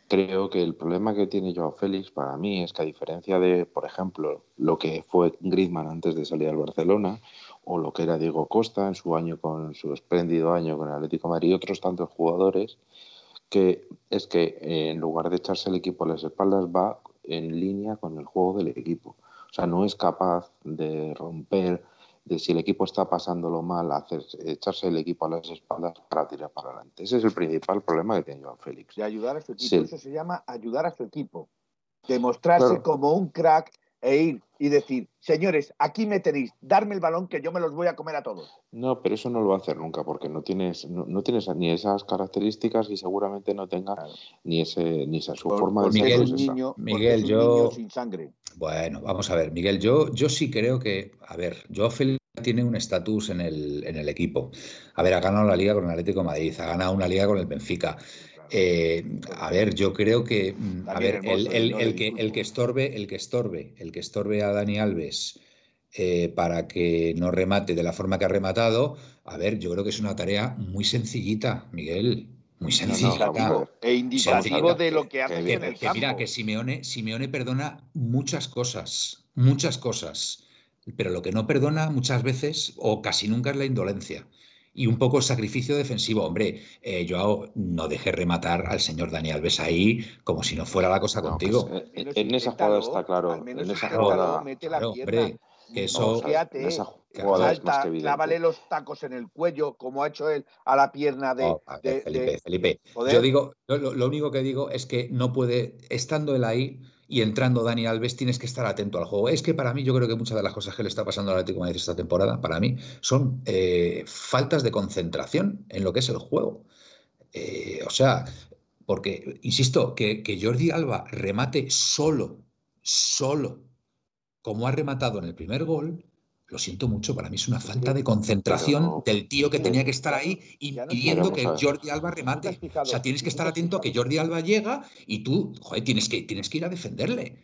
Speaker 3: creo que el problema que tiene Joao Félix para mí es que a diferencia de, por ejemplo, lo que fue Griezmann antes de salir al Barcelona o lo que era Diego Costa en su año con su espléndido año con el Atlético de Madrid y otros tantos jugadores, que es que en lugar de echarse el equipo a las espaldas va en línea con el juego del equipo. O sea, no es capaz de romper de si el equipo está pasándolo mal, hacer, echarse el equipo a las espaldas para tirar para adelante. Ese es el principal problema que tiene Joan Félix.
Speaker 4: De ayudar a su equipo. Eso se llama ayudar a su equipo. Demostrarse como un crack e ir y decir, señores, aquí me tenéis, darme el balón que yo me los voy a comer a todos.
Speaker 3: No, pero eso no lo va a hacer nunca porque no tienes, no, tienes ni esas características y seguramente no tenga ni ese ni esa su forma de
Speaker 2: Miguel, ser. Niño, Miguel, yo sin sangre. Bueno, vamos a ver, Miguel, yo, yo sí creo que, a ver, yo tiene un estatus en el, en el equipo. A ver, ha ganado la liga con el Atlético de Madrid, ha ganado una liga con el Benfica. Eh, a ver, yo creo que, mm, a ver, el, que, el que estorbe, el que estorbe, el que estorbe a Dani Alves eh, para que no remate de la forma que ha rematado, a ver, yo creo que es una tarea muy sencillita, Miguel. Muy sencillita.
Speaker 4: e indicativo de lo que hace en el campo.
Speaker 2: Mira, que Simeone, Simeone perdona muchas cosas, muchas cosas, pero lo que no perdona muchas veces o casi nunca es la indolencia y un poco el sacrificio defensivo. Hombre, eh, Joao, no deje rematar al señor Daniel Alves ahí como si no fuera la cosa contigo.
Speaker 3: Pues, eh, en, esa jugada está claro. En esa jugada. Mete la
Speaker 2: hombre, que eso.
Speaker 4: en esa jugada salta, clávale los tacos en el cuello, como ha hecho él a la pierna de.
Speaker 2: Felipe, Felipe. Yo digo, lo único que digo es que no puede, estando él ahí y entrando Dani Alves tienes que estar atento al juego. Es que para mí yo creo que muchas de las cosas que le está pasando al Atlético de Madrid esta temporada, para mí, son eh, faltas de concentración en lo que es el juego. Eh, o sea, porque, insisto, que, que Jordi Alba remate solo, solo, como ha rematado en el primer gol, lo siento mucho, para mí es una falta de concentración del tío que tenía que estar ahí impidiendo que Jordi Alba remate. O sea, tienes que estar atento a que Jordi Alba llega y tú, joder, tienes que, tienes que ir a defenderle.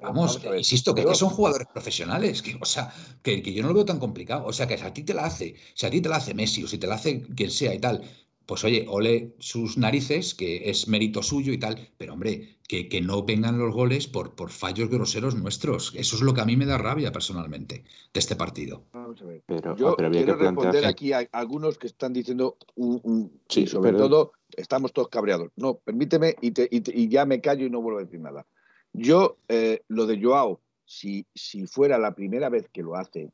Speaker 2: Vamos, insisto, que, son jugadores profesionales, que, o sea, que, que, yo no lo veo tan complicado. O sea, que si a ti te la hace, si a ti te la hace Messi o si te la hace quien sea y tal, pues oye, ole sus narices, que es mérito suyo y tal, pero hombre, que, que, no vengan los goles por, por fallos groseros nuestros. Eso es lo que a mí me da rabia personalmente de este partido.
Speaker 4: Vamos a ver. Pero, Yo quiero que responder aquí a algunos que están diciendo un, sí, sobre todo estamos todos cabreados. No, permíteme y, y, ya me callo y no vuelvo a decir nada. Yo, eh, lo de Joao, si, si fuera la primera vez que lo hace,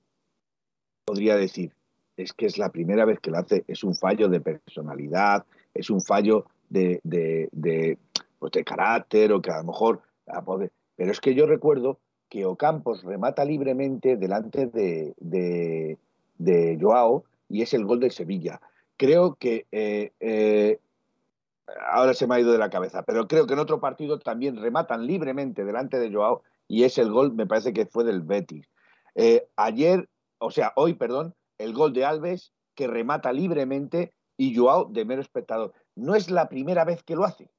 Speaker 4: podría decir, es que es la primera vez que lo hace, es un fallo de personalidad, es un fallo de, de, pues de carácter o que a lo mejor... Pero es que yo recuerdo que Ocampos remata libremente delante de, de, Joao y es el gol de Sevilla. Creo que eh, eh, ahora se me ha ido de la cabeza, pero creo que en otro partido también rematan libremente delante de Joao y es el gol, me parece que fue del Betis. Eh, ayer, o sea, hoy, perdón, el gol de Alves, que remata libremente, y Joao de mero espectador. No es la primera vez que lo hace.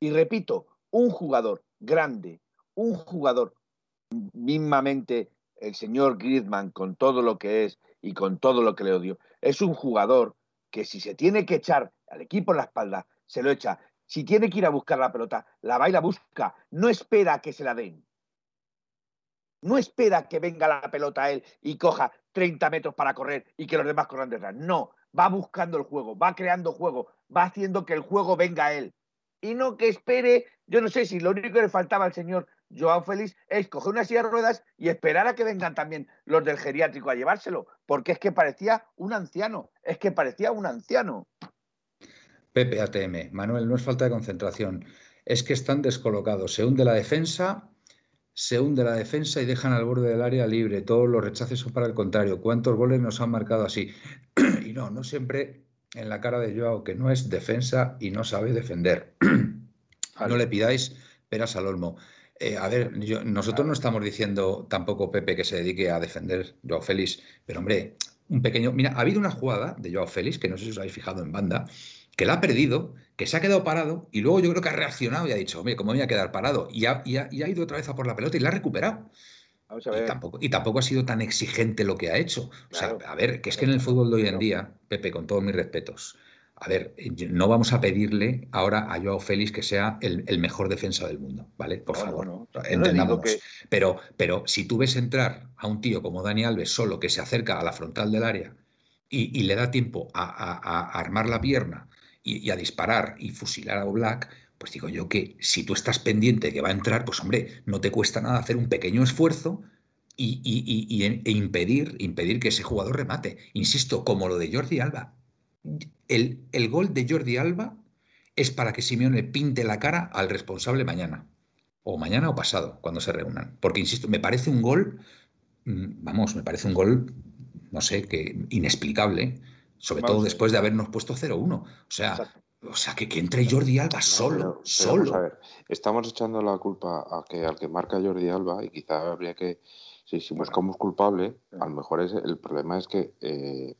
Speaker 4: Y repito, un jugador grande, un jugador mismamente el señor Griezmann con todo lo que es y con todo lo que le odio, es un jugador que si se tiene que echar al equipo en la espalda, se lo echa. Si tiene que ir a buscar la pelota, la va y la busca. No espera a que se la den. No espera que venga la pelota a él y coja 30 metros para correr y que los demás corran detrás. No, va buscando el juego, va creando juego, va haciendo que el juego venga a él. Y no que espere, yo no sé si lo único que le faltaba al señor Joao Félix es coger una silla de ruedas y esperar a que vengan también los del geriátrico a llevárselo, porque es que parecía un anciano, es que parecía un anciano.
Speaker 2: Pepe ATM, Manuel, no es falta de concentración, es que están descolocados, se hunde la defensa se hunde la defensa y dejan al borde del área libre. Todos los rechaces son para el contrario. ¿Cuántos goles nos han marcado así? y no, no siempre en la cara de Joao, que no es defensa y no sabe defender. no le pidáis peras al olmo. Eh, a ver, nosotros no estamos diciendo tampoco Pepe que se dedique a defender Joao Félix, pero hombre, un pequeño. Mira, ha habido una jugada de Joao Félix, que no sé si os habéis fijado en banda, que la ha perdido, que se ha quedado parado y luego yo creo que ha reaccionado y ha dicho, hombre, ¿cómo voy a quedar parado? Y ha, ido otra vez a por la pelota y la ha recuperado. Y, tampoco, y tampoco ha sido tan exigente lo que ha hecho. O sea, a ver, que es que en el fútbol de hoy en día, Pepe, con todos mis respetos, a ver, no vamos a pedirle ahora a Joao Félix que sea el, mejor defensa del mundo, ¿vale? Por favor, entendámonos. Pero, pero si tú ves entrar a un tío como Dani Alves solo que se acerca a la frontal del área y, le da tiempo a, armar la pierna y, a disparar y fusilar a Black, pues digo yo que si tú estás pendiente que va a entrar, pues hombre, no te cuesta nada hacer un pequeño esfuerzo y, e impedir, impedir que ese jugador remate. Insisto, como lo de Jordi Alba. El, el, gol de Jordi Alba es para que Simeone pinte la cara al responsable mañana. O mañana o pasado, cuando se reúnan. Porque, insisto, me parece un gol, mm, vamos, me parece un gol, no sé, que inexplicable. Sobre todo después de habernos puesto 0-1. O sea, o sea, que, que entre Jordi Alba solo, solo.
Speaker 3: a ver, estamos echando la culpa a que, al que marca Jordi Alba y quizá habría que Sí, si buscamos culpable, a lo mejor es, el problema es que eh,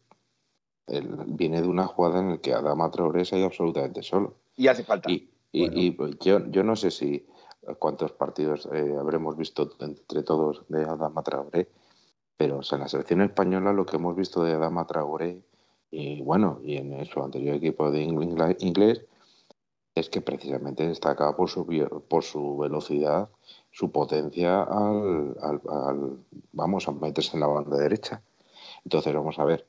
Speaker 3: viene de una jugada en la que Adama Traoré se ha ido absolutamente solo.
Speaker 4: Y hace falta.
Speaker 3: Y, pues, yo, yo no sé si cuántos partidos eh, habremos visto entre todos de Adama Traoré, pero en la selección española lo que hemos visto de Adama Traoré y bueno, y en su anterior equipo de inglés, es que precisamente destaca por su, por su velocidad su potencia al, vamos a meterse en la banda derecha. Entonces vamos a ver.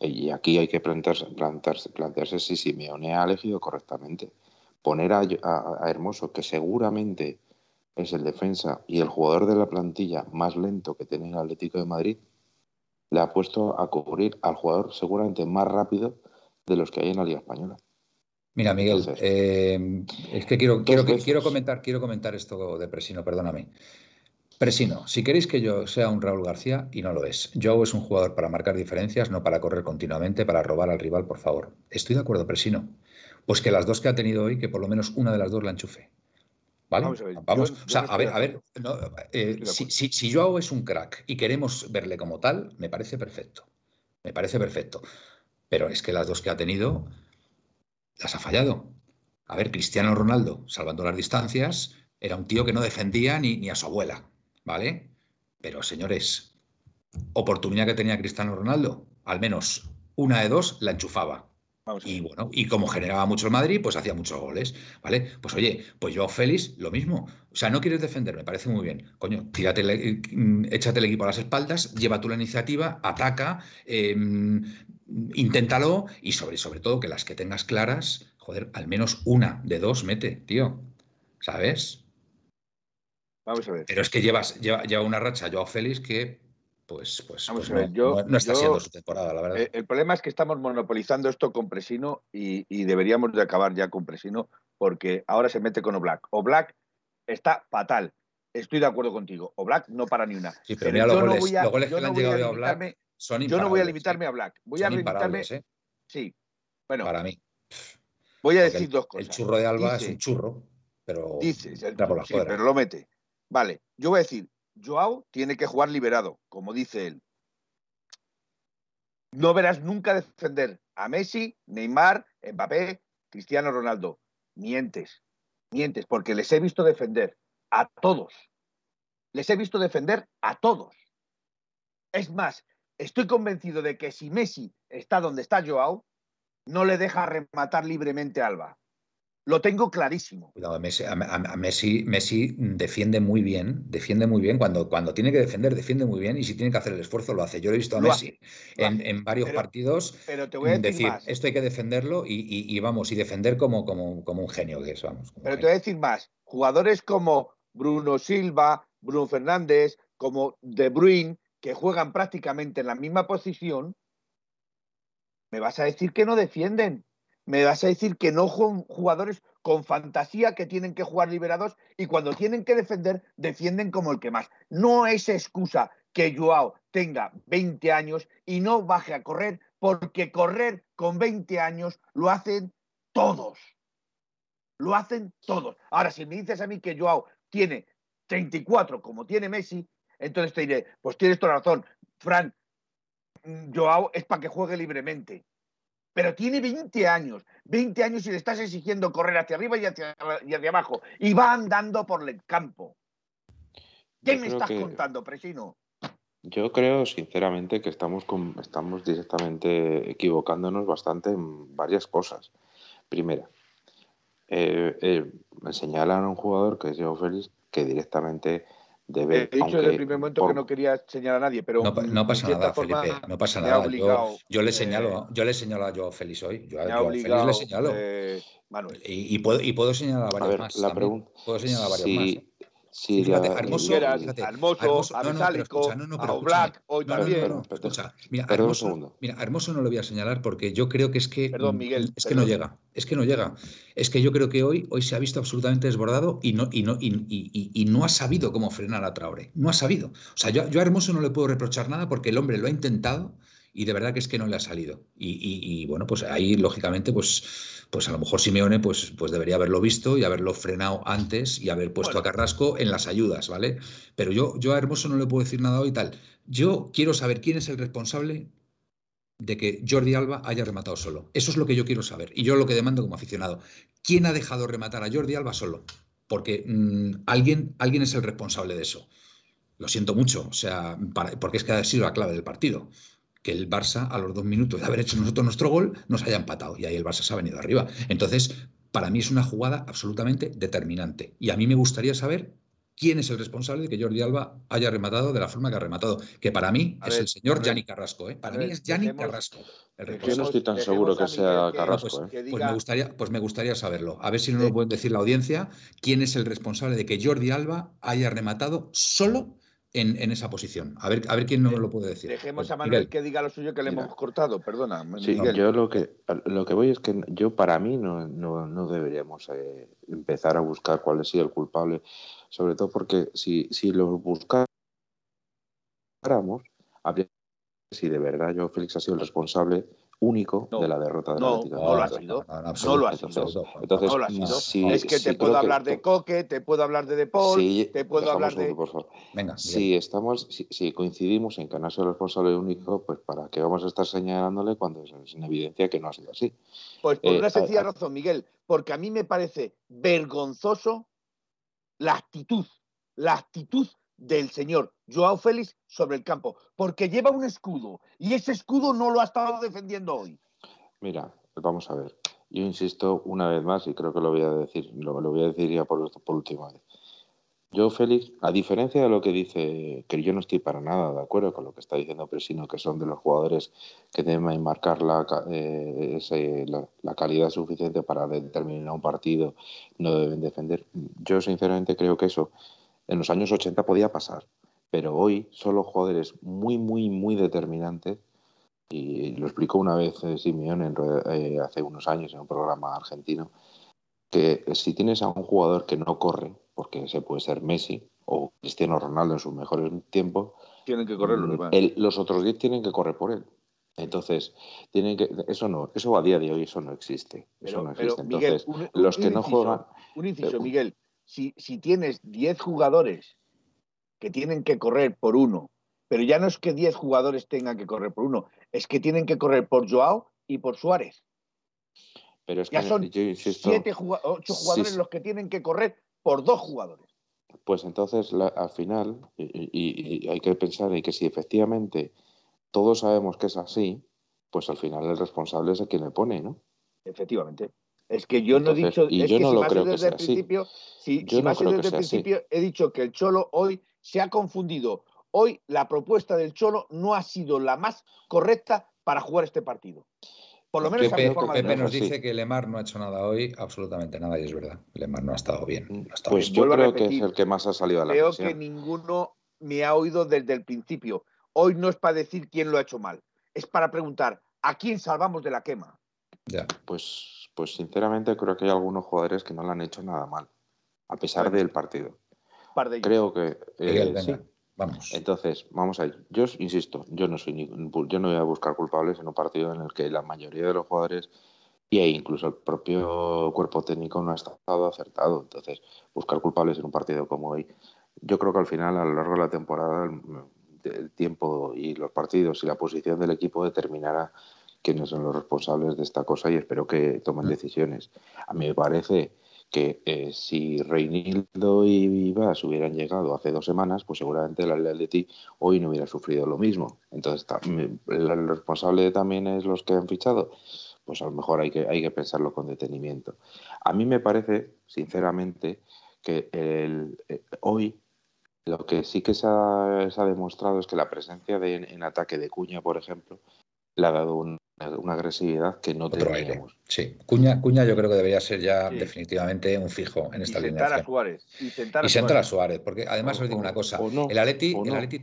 Speaker 3: Y aquí hay que plantearse, plantearse, plantearse si Simeone ha elegido correctamente. Poner a, a, Hermoso, que seguramente es el defensa y el jugador de la plantilla más lento que tiene el Atlético de Madrid, le ha puesto a cubrir al jugador seguramente más rápido de los que hay en la Liga Española.
Speaker 2: Mira, Miguel, eh, es que quiero, quiero, quiero, comentar, quiero comentar esto de Presino, perdóname. Presino, si queréis que yo sea un Raúl García, y no lo es. Joe es un jugador para marcar diferencias, no para correr continuamente, para robar al rival, por favor. Estoy de acuerdo, Presino. Pues que las dos que ha tenido hoy, que por lo menos una de las dos la enchufe. ¿Vale? Vamos a ver. o sea, a ver, a ver. Eh, si, si, si Joao es un crack y queremos verle como tal, me parece perfecto. Me parece perfecto. Pero es que las dos que ha tenido, las ha fallado. A ver, Cristiano Ronaldo, salvando las distancias, era un tío que no defendía ni, ni a su abuela, ¿vale? Pero señores, oportunidad que tenía Cristiano Ronaldo, al menos una de dos la enchufaba. Y bueno, y como generaba mucho el Madrid, pues hacía muchos goles, ¿vale? Pues oye, pues yo, Félix, lo mismo. O sea, no quieres defender, me parece muy bien. Coño, tírate, mm, échate el equipo a las espaldas, lleva tú la iniciativa, ataca, eh, inténtalo y sobre, sobre todo que las que tengas claras, joder, al menos una de dos mete, tío. ¿Sabes?
Speaker 4: Vamos a ver.
Speaker 2: Pero es que llevas, lleva, lleva una racha Joao Félix que pues, pues, pues no, está siendo su temporada, la verdad.
Speaker 4: Eh, el, problema es que estamos monopolizando esto con Presino y, deberíamos de acabar ya con Presino porque ahora se mete con Oblak. Oblak está fatal. Estoy de acuerdo contigo. Oblak no para ni una.
Speaker 2: Sí, pero, mira los goles, los goles que le han llegado a Oblak
Speaker 4: yo no voy a limitarme a Black. Voy a limitarme.
Speaker 2: ¿eh?
Speaker 4: Sí. Bueno.
Speaker 2: Para mí.
Speaker 4: Voy a decir dos cosas.
Speaker 2: El churro de Alba es un churro, pero.
Speaker 4: Dice, pero lo mete. Vale. Yo voy a decir, Joao tiene que jugar liberado, como dice él. No verás nunca defender a Messi, Neymar, Mbappé, Cristiano Ronaldo. Mientes, mientes, porque les he visto defender a todos. Les he visto defender a todos. Es más, estoy convencido de que si Messi está donde está Joao, no le deja rematar libremente a Alba. Lo tengo clarísimo.
Speaker 2: Cuidado, Messi, a, Messi, Messi, defiende muy bien, defiende muy bien. Cuando, cuando tiene que defender, defiende muy bien. Y si tiene que hacer el esfuerzo, lo hace. Yo lo he visto a Messi en, varios partidos
Speaker 4: pero te voy a decir, más.
Speaker 2: esto hay que defenderlo y, vamos, y defender como, como, como, un genio que es, vamos.
Speaker 4: Pero te voy a decir más. Jugadores como Bruno Silva, Bruno Fernández, como De Bruyne, que juegan prácticamente en la misma posición, me vas a decir que no defienden. Me vas a decir que no son jugadores con fantasía que tienen que jugar liberados y cuando tienen que defender, defienden como el que más. No es excusa que Joao tenga 20 años y no baje a correr, porque correr con 20 años lo hacen todos. Lo hacen todos. Ahora, si me dices a mí que Joao tiene 34 como tiene Messi, entonces te diré, pues tienes toda razón, Fran, mm, Joao es para que juegue libremente. Pero tiene 20 años, 20 años y le estás exigiendo correr hacia arriba y hacia, abajo. Y va andando por el campo. ¿Qué me estás contando, Presino?
Speaker 3: Yo creo, sinceramente, que estamos, estamos directamente equivocándonos bastante en varias cosas. Primera, eh, eh, señalan a un jugador que es Joe Félix que directamente debe.
Speaker 4: He dicho desde el primer momento que no quería señalar a nadie, pero.
Speaker 2: No, pasa nada, Felipe, no pasa nada. yo, le señalo, yo le señalo a Joe Félix hoy. Yo a Félix le señalo. Eh, y, puedo, y puedo señalar a varios más.
Speaker 3: La pregunta,
Speaker 2: puedo señalar a varios más.
Speaker 3: Sí,
Speaker 2: fíjate, Hermoso,
Speaker 4: fíjate, Hermoso, a no, no, no, pero Black, hoy también.
Speaker 2: escucha, mira, Hermoso, mira, Hermoso no lo voy a señalar porque yo creo que es que
Speaker 4: perdón, Miguel,
Speaker 2: es que no llega, es que no llega. Es que yo creo que hoy, hoy se ha visto absolutamente desbordado y no, y no, y, y, y no ha sabido cómo frenar a Traore. No ha sabido. O sea, yo, yo a Hermoso no le puedo reprochar nada porque el hombre lo ha intentado y de verdad que es que no le ha salido. Y, bueno, pues ahí lógicamente, pues, pues a lo mejor Simeone pues, pues debería haberlo visto y haberlo frenado antes y haber puesto a Carrasco en las ayudas, ¿vale? Pero yo, yo a Hermoso no le puedo decir nada hoy tal. Yo quiero saber quién es el responsable de que Jordi Alba haya rematado solo. Eso es lo que yo quiero saber. Y yo lo que demando como aficionado. ¿Quién ha dejado rematar a Jordi Alba solo? Porque mm, alguien, alguien es el responsable de eso. Lo siento mucho, o sea, porque es que ha sido la clave del partido que el Barça a los dos minutos de haber hecho nosotros nuestro gol nos haya empatado y ahí el Barça se ha venido arriba. Entonces, para mí es una jugada absolutamente determinante y a mí me gustaría saber quién es el responsable de que Jordi Alba haya rematado de la forma que ha rematado, que para mí es el señor Yanni Carrasco. ¿eh? Para mí es Yanni Carrasco.
Speaker 3: Yo no estoy tan seguro que sea Carrasco.
Speaker 2: Pues, ¿eh? pues, me gustaría, pues me gustaría saberlo. A ver si no lo pueden decir la audiencia, quién es el responsable de que Jordi Alba haya rematado solo en, esa posición. A ver, a ver quién nos lo puede decir.
Speaker 4: Dejemos a Manuel que diga lo suyo que le hemos cortado, perdona.
Speaker 3: Sí, yo lo que, lo que voy es que yo para mí no, no, deberíamos eh, empezar a buscar cuál es el culpable, sobre todo porque si, si lo buscáramos, habría si de verdad yo Félix ha sido el responsable único de la derrota de
Speaker 4: no,
Speaker 3: Atlético.
Speaker 4: No, lo ha sido. No, lo ha sido. Entonces, es que te puedo hablar de Coque, te puedo hablar de De Paul, te puedo hablar de.
Speaker 3: Por favor. Venga, si estamos, si, coincidimos en que no ha sido el responsable único, pues para qué vamos a estar señalándole cuando es en evidencia que no ha sido así.
Speaker 4: Pues por eh, una sencilla razón, Miguel, porque a mí me parece vergonzoso la actitud, la actitud del señor Joao Félix sobre el campo, porque lleva un escudo y ese escudo no lo ha estado defendiendo hoy.
Speaker 3: Mira, vamos a ver. Yo insisto una vez más y creo que lo voy a decir, lo, voy a decir ya por, por última vez. Yo, Félix, a diferencia de lo que dice, que yo no estoy para nada de acuerdo con lo que está diciendo Presino, que son de los jugadores que deben marcar la, eh, la, calidad suficiente para determinar un partido, no deben defender. Yo, sinceramente, creo que eso en los años 80 podía pasar, pero hoy solo jugadores muy, muy, muy determinantes, y lo explicó una vez eh, Simeone eh, hace unos años en un programa argentino, que si tienes a un jugador que no corre, porque se puede ser Messi o Cristiano Ronaldo en sus mejores tiempos,
Speaker 4: tienen que correr los
Speaker 3: mm, los otros 10 tienen que correr por él. Entonces, tienen que, eso no, eso a día de hoy eso no existe. Eso no existe. Entonces, los que no juegan.
Speaker 4: Un inciso, Miguel si, si tienes 10 jugadores que tienen que correr por uno, pero ya no es que 10 jugadores tengan que correr por uno, es que tienen que correr por Joao y por Suárez.
Speaker 3: Pero es
Speaker 4: ya son 7, 8 jugadores los que tienen que correr por dos jugadores.
Speaker 3: Pues entonces, al final, y, hay que pensar en que si efectivamente todos sabemos que es así, pues al final el responsable es el quien le pone, ¿no?
Speaker 4: Efectivamente. Es que yo no he dicho,
Speaker 3: y
Speaker 4: es
Speaker 3: yo
Speaker 4: que
Speaker 3: no
Speaker 4: si
Speaker 3: lo creo
Speaker 4: desde el principio, si, si desde el principio, he dicho que el Cholo hoy se ha confundido. Hoy la propuesta del Cholo no ha sido la más correcta para jugar este partido. Por lo menos
Speaker 2: Pepe, Pepe nos dice que Lemar no ha hecho nada hoy, absolutamente nada, y es verdad. Lemar no ha estado bien. Mm,
Speaker 3: pues yo creo que es el que más ha salido a la
Speaker 4: Creo que ninguno me ha oído desde el principio. Hoy no es para decir quién lo ha hecho mal, es para preguntar a quién salvamos de la quema.
Speaker 3: Ya. Pues pues sinceramente creo que hay algunos jugadores que no le han hecho nada mal, a pesar del partido. creo que
Speaker 2: eh, Vamos.
Speaker 3: Entonces, vamos a ir. Yo insisto, yo no soy yo no voy a buscar culpables en un partido en el que la mayoría de los jugadores y incluso el propio cuerpo técnico no ha estado acertado. Entonces, buscar culpables en un partido como hoy, yo creo que al final, a lo largo de la temporada, el, el tiempo y los partidos y la posición del equipo determinará quiénes son los responsables de esta cosa y espero que tomen mm. decisiones. A mí me parece que eh, si Reinildo y Vivas hubieran llegado hace dos semanas, pues seguramente el Atleti hoy no hubiera sufrido lo mismo. Entonces, el responsable también es los que han fichado. Pues a lo mejor hay que, hay que pensarlo con detenimiento. A mí me parece, sinceramente, que el, eh, hoy lo que sí que se ha, demostrado es que la presencia de, en ataque de Cuña, por ejemplo, le ha dado una agresividad que no Otro teníamos.
Speaker 2: Sí, Cuña, Cuña yo creo que debería ser ya definitivamente un fijo en esta línea.
Speaker 4: A Suárez,
Speaker 2: y sentar a, Suárez. a Suárez. Porque además os digo una cosa, el Atleti, el Atleti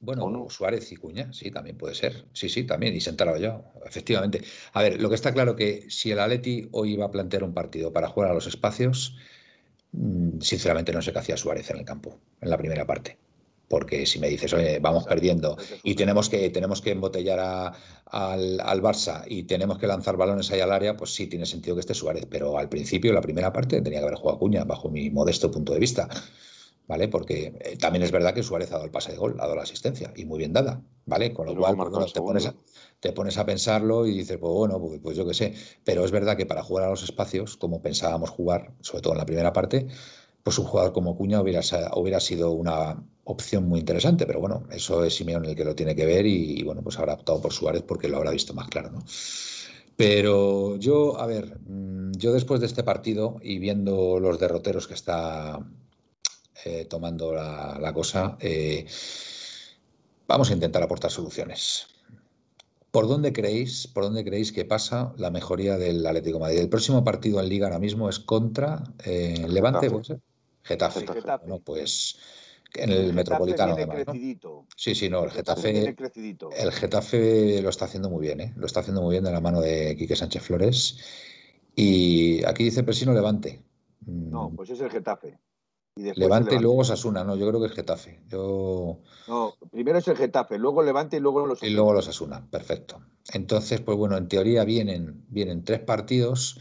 Speaker 2: bueno, Suárez y Cuña, sí, también puede ser. Sí, sí, también. Y sentar yo, efectivamente. A ver, lo que está claro que si el Atleti hoy iba a plantear un partido para jugar a los espacios, mm, sinceramente no sé qué hacía Suárez en el campo, en la primera parte porque si me dices, oye, vamos perdiendo y tenemos que, tenemos que embotellar al, al, Barça y tenemos que lanzar balones ahí al área, pues sí tiene sentido que esté Suárez, pero al principio, la primera parte, tenía que haber jugado Cuña, bajo mi modesto punto de vista. ¿Vale? Porque eh, también es verdad que Suárez ha dado el pase de gol, ha dado la asistencia y muy bien dada, ¿vale? Con lo cual te, pones a, te pones a pensarlo y dices, pues bueno, pues, pues yo qué sé. Pero es verdad que para jugar a los espacios, como pensábamos jugar, sobre todo en la primera parte, pues un jugador como Cuña hubiera, hubiera sido una opción muy interesante, pero bueno, eso es Simeón el que lo tiene que ver y, bueno, pues habrá optado por Suárez porque lo habrá visto más claro, ¿no? Pero yo, a ver, mm, yo después de este partido y viendo los derroteros que está eh, tomando la, cosa, eh, vamos a intentar aportar soluciones. ¿Por dónde creéis, por dónde creéis que pasa la mejoría del Atlético Madrid? El próximo partido en Liga ahora mismo es contra eh, Levante, ¿puede Getafe. Bueno, pues en el, Metropolitano Sí, sí, no, el Getafe, el Getafe lo está haciendo muy bien, ¿eh? lo está haciendo muy bien de la mano de Quique Sánchez Flores. Y aquí dice Presino Levante.
Speaker 4: No, mm. pues es el Getafe.
Speaker 2: levante, y luego Sasuna, no, yo creo que es Getafe. Yo...
Speaker 4: No, primero es el Getafe, luego Levante y luego los
Speaker 2: Y luego los Asuna, perfecto. Entonces, pues bueno, en teoría vienen, vienen tres partidos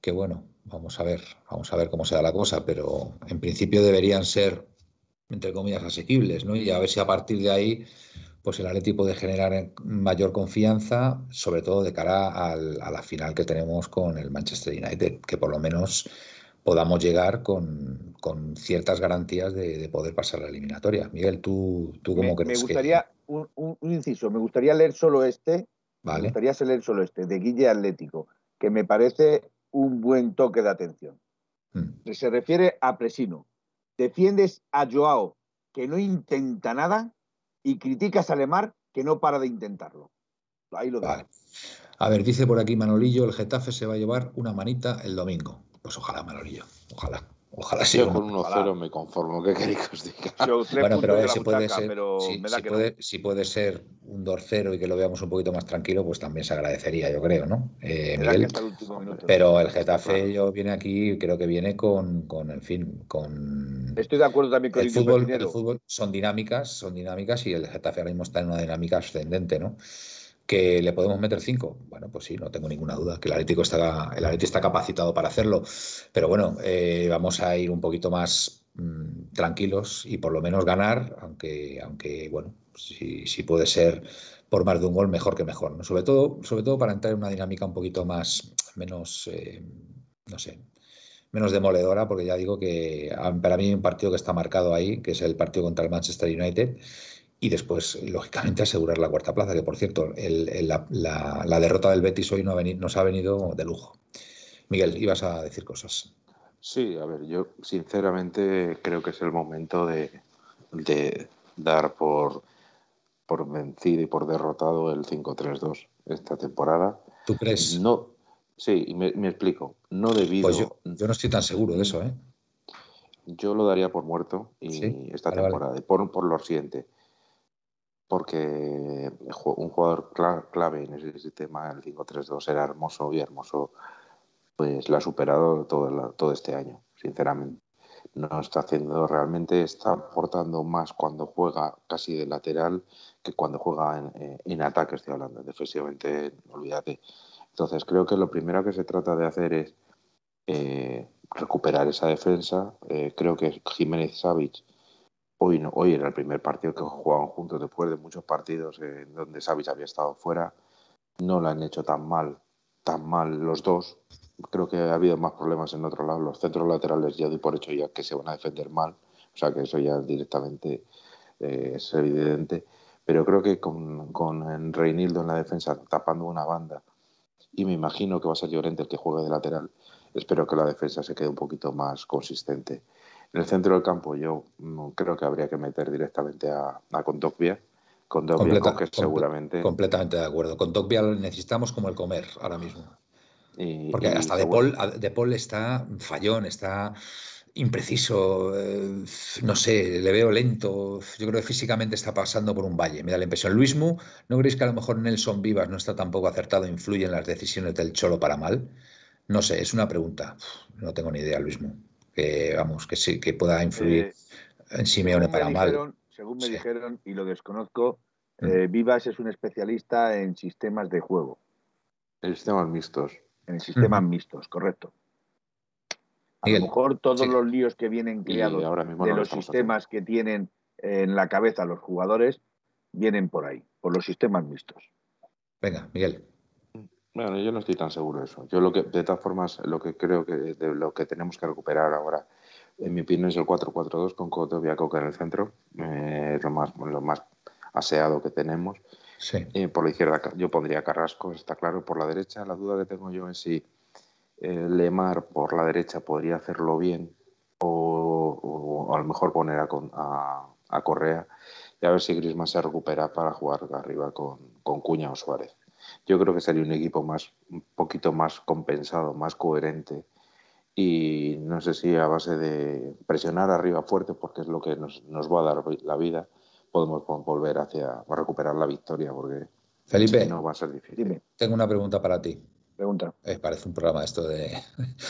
Speaker 2: que bueno, vamos a ver, vamos a ver cómo se da la cosa, pero en principio deberían ser, entre comillas, asequibles, ¿no? Y a ver si a partir de ahí, pues el Atleti puede generar mayor confianza, sobre todo de cara al, a la final que tenemos con el Manchester United, que por lo menos podamos llegar con, con ciertas garantías de, poder pasar la eliminatoria. Miguel, ¿tú, tú cómo crees?
Speaker 4: Me gustaría, un, un, inciso, me gustaría leer solo este, vale. me gustaría leer solo este, de Guille Atlético, que me parece un buen toque de atención. Hmm. Se refiere a Presino. Defiendes a Joao, que no intenta nada, y criticas a Lemar, que no para de intentarlo. Ahí lo vale.
Speaker 2: A ver, dice por aquí Manolillo, el Getafe se va a llevar una manita el domingo. Pues ojalá, Manolillo, ojalá. Ojalá sea.
Speaker 3: Yo con 1-0 me conformo, ¿qué queréis que os
Speaker 2: diga? Bueno, pero si puede ser, si, puede, ser un 2-0 y que lo veamos un poquito más tranquilo, pues también se agradecería, yo creo, ¿no? Eh, pero el Getafe yo viene aquí, creo que viene con, con, en fin, con...
Speaker 4: Estoy de acuerdo también con
Speaker 2: el fútbol. El fútbol son dinámicas, son dinámicas y el Getafe ahora mismo está en una dinámica ascendente, ¿no? ¿Que le podemos meter cinco? Bueno, pues sí, no tengo ninguna duda, que el Atlético está, el Atlético está capacitado para hacerlo. Pero bueno, eh, vamos a ir un poquito más mm, tranquilos y por lo menos ganar, aunque, aunque bueno, si, si, puede ser por más de un gol, mejor que mejor. ¿no? Sobre, todo, sobre todo para entrar en una dinámica un poquito más, menos, eh, no sé, menos demoledora, porque ya digo que para mí hay un partido que está marcado ahí, que es el partido contra el Manchester United y después, lógicamente, asegurar la cuarta plaza, que por cierto, la, derrota del Betis hoy no ha nos ha venido de lujo. Miguel, ibas a decir cosas.
Speaker 3: Sí, a ver, yo sinceramente creo que es el momento de, dar por, por vencido y por derrotado el 5-3-2 esta temporada.
Speaker 2: ¿Tú crees?
Speaker 3: No, sí, me, me explico. No debido.
Speaker 2: Pues yo, no estoy tan seguro de eso, ¿eh?
Speaker 3: Yo lo daría por muerto y esta temporada, Por, por lo siguiente porque un jugador clave en ese sistema, el 5-3-2, era hermoso y hermoso, pues lo ha superado todo, este año, sinceramente. No está haciendo realmente, está aportando más cuando juega casi de lateral que cuando juega en, en ataque, estoy hablando, defensivamente, olvídate. Entonces creo que lo primero que se trata de hacer es eh, recuperar esa defensa. Eh, creo que Jiménez Savic Hoy, era el primer partido que jugaban juntos después de muchos partidos en donde Savic había estado fuera. No lo han hecho tan mal, tan mal los dos. creo que ha habido más problemas en otro lado. Los centros laterales ya doy por hecho ya que se van a defender mal, o sea que eso ya directamente eh, es evidente. Pero creo que con, con Reinildo en la defensa tapando una banda, y me imagino que va a ser Llorente el que juegue de lateral, espero que la defensa se quede un poquito más consistente. En el centro del campo yo mm, creo que habría que meter directamente a, a Condogbia, con que seguramente...
Speaker 2: Completamente de acuerdo. Con Tokvia lo necesitamos como el comer ahora mismo. Porque hasta De, Paul, de Paul está fallón, está impreciso, eh, no sé, le veo lento. Yo creo que físicamente está pasando por un valle, me da la impresión. Luismu, ¿no creéis que a lo mejor Nelson Vivas no está tampoco acertado, influye en las decisiones del Cholo para mal? No sé, es una pregunta. No tengo ni idea, Luismu. Que vamos, que sí, que pueda influir eh, en Simeone para mal.
Speaker 4: Según me dijeron, y lo desconozco, mm. eh, Vivas es un especialista en sistemas de juego.
Speaker 3: En sistemas mixtos.
Speaker 4: En sistemas mixtos, correcto. A lo mejor todos los líos que vienen creados de los sistemas que tienen en la cabeza los jugadores vienen por ahí, por los sistemas mixtos.
Speaker 2: Venga, Miguel.
Speaker 3: Bueno, yo no estoy tan seguro de eso. Yo lo que, de todas formas, lo que creo que de lo que tenemos que recuperar ahora en mi opinión es el 4-4-2 con Coto Coca en el centro, eh, lo, más, lo más aseado que tenemos. Eh, por la izquierda yo pondría Carrasco, está claro. Por la derecha la duda que tengo yo es si eh, Lemar por la derecha podría hacerlo bien o, a lo mejor poner a, a, Correa y a ver si Grisman se recupera para jugar arriba con, con Cuña o Suárez. Yo creo que sería un equipo más, un poquito más compensado, más coherente y no sé si a base de presionar arriba fuerte, porque es lo que nos, va a dar la vida, podemos volver hacia a recuperar la victoria, porque
Speaker 2: Felipe,
Speaker 3: no va a ser difícil.
Speaker 2: Tengo una pregunta para ti.
Speaker 4: Pregunta.
Speaker 2: Eh, parece un programa esto de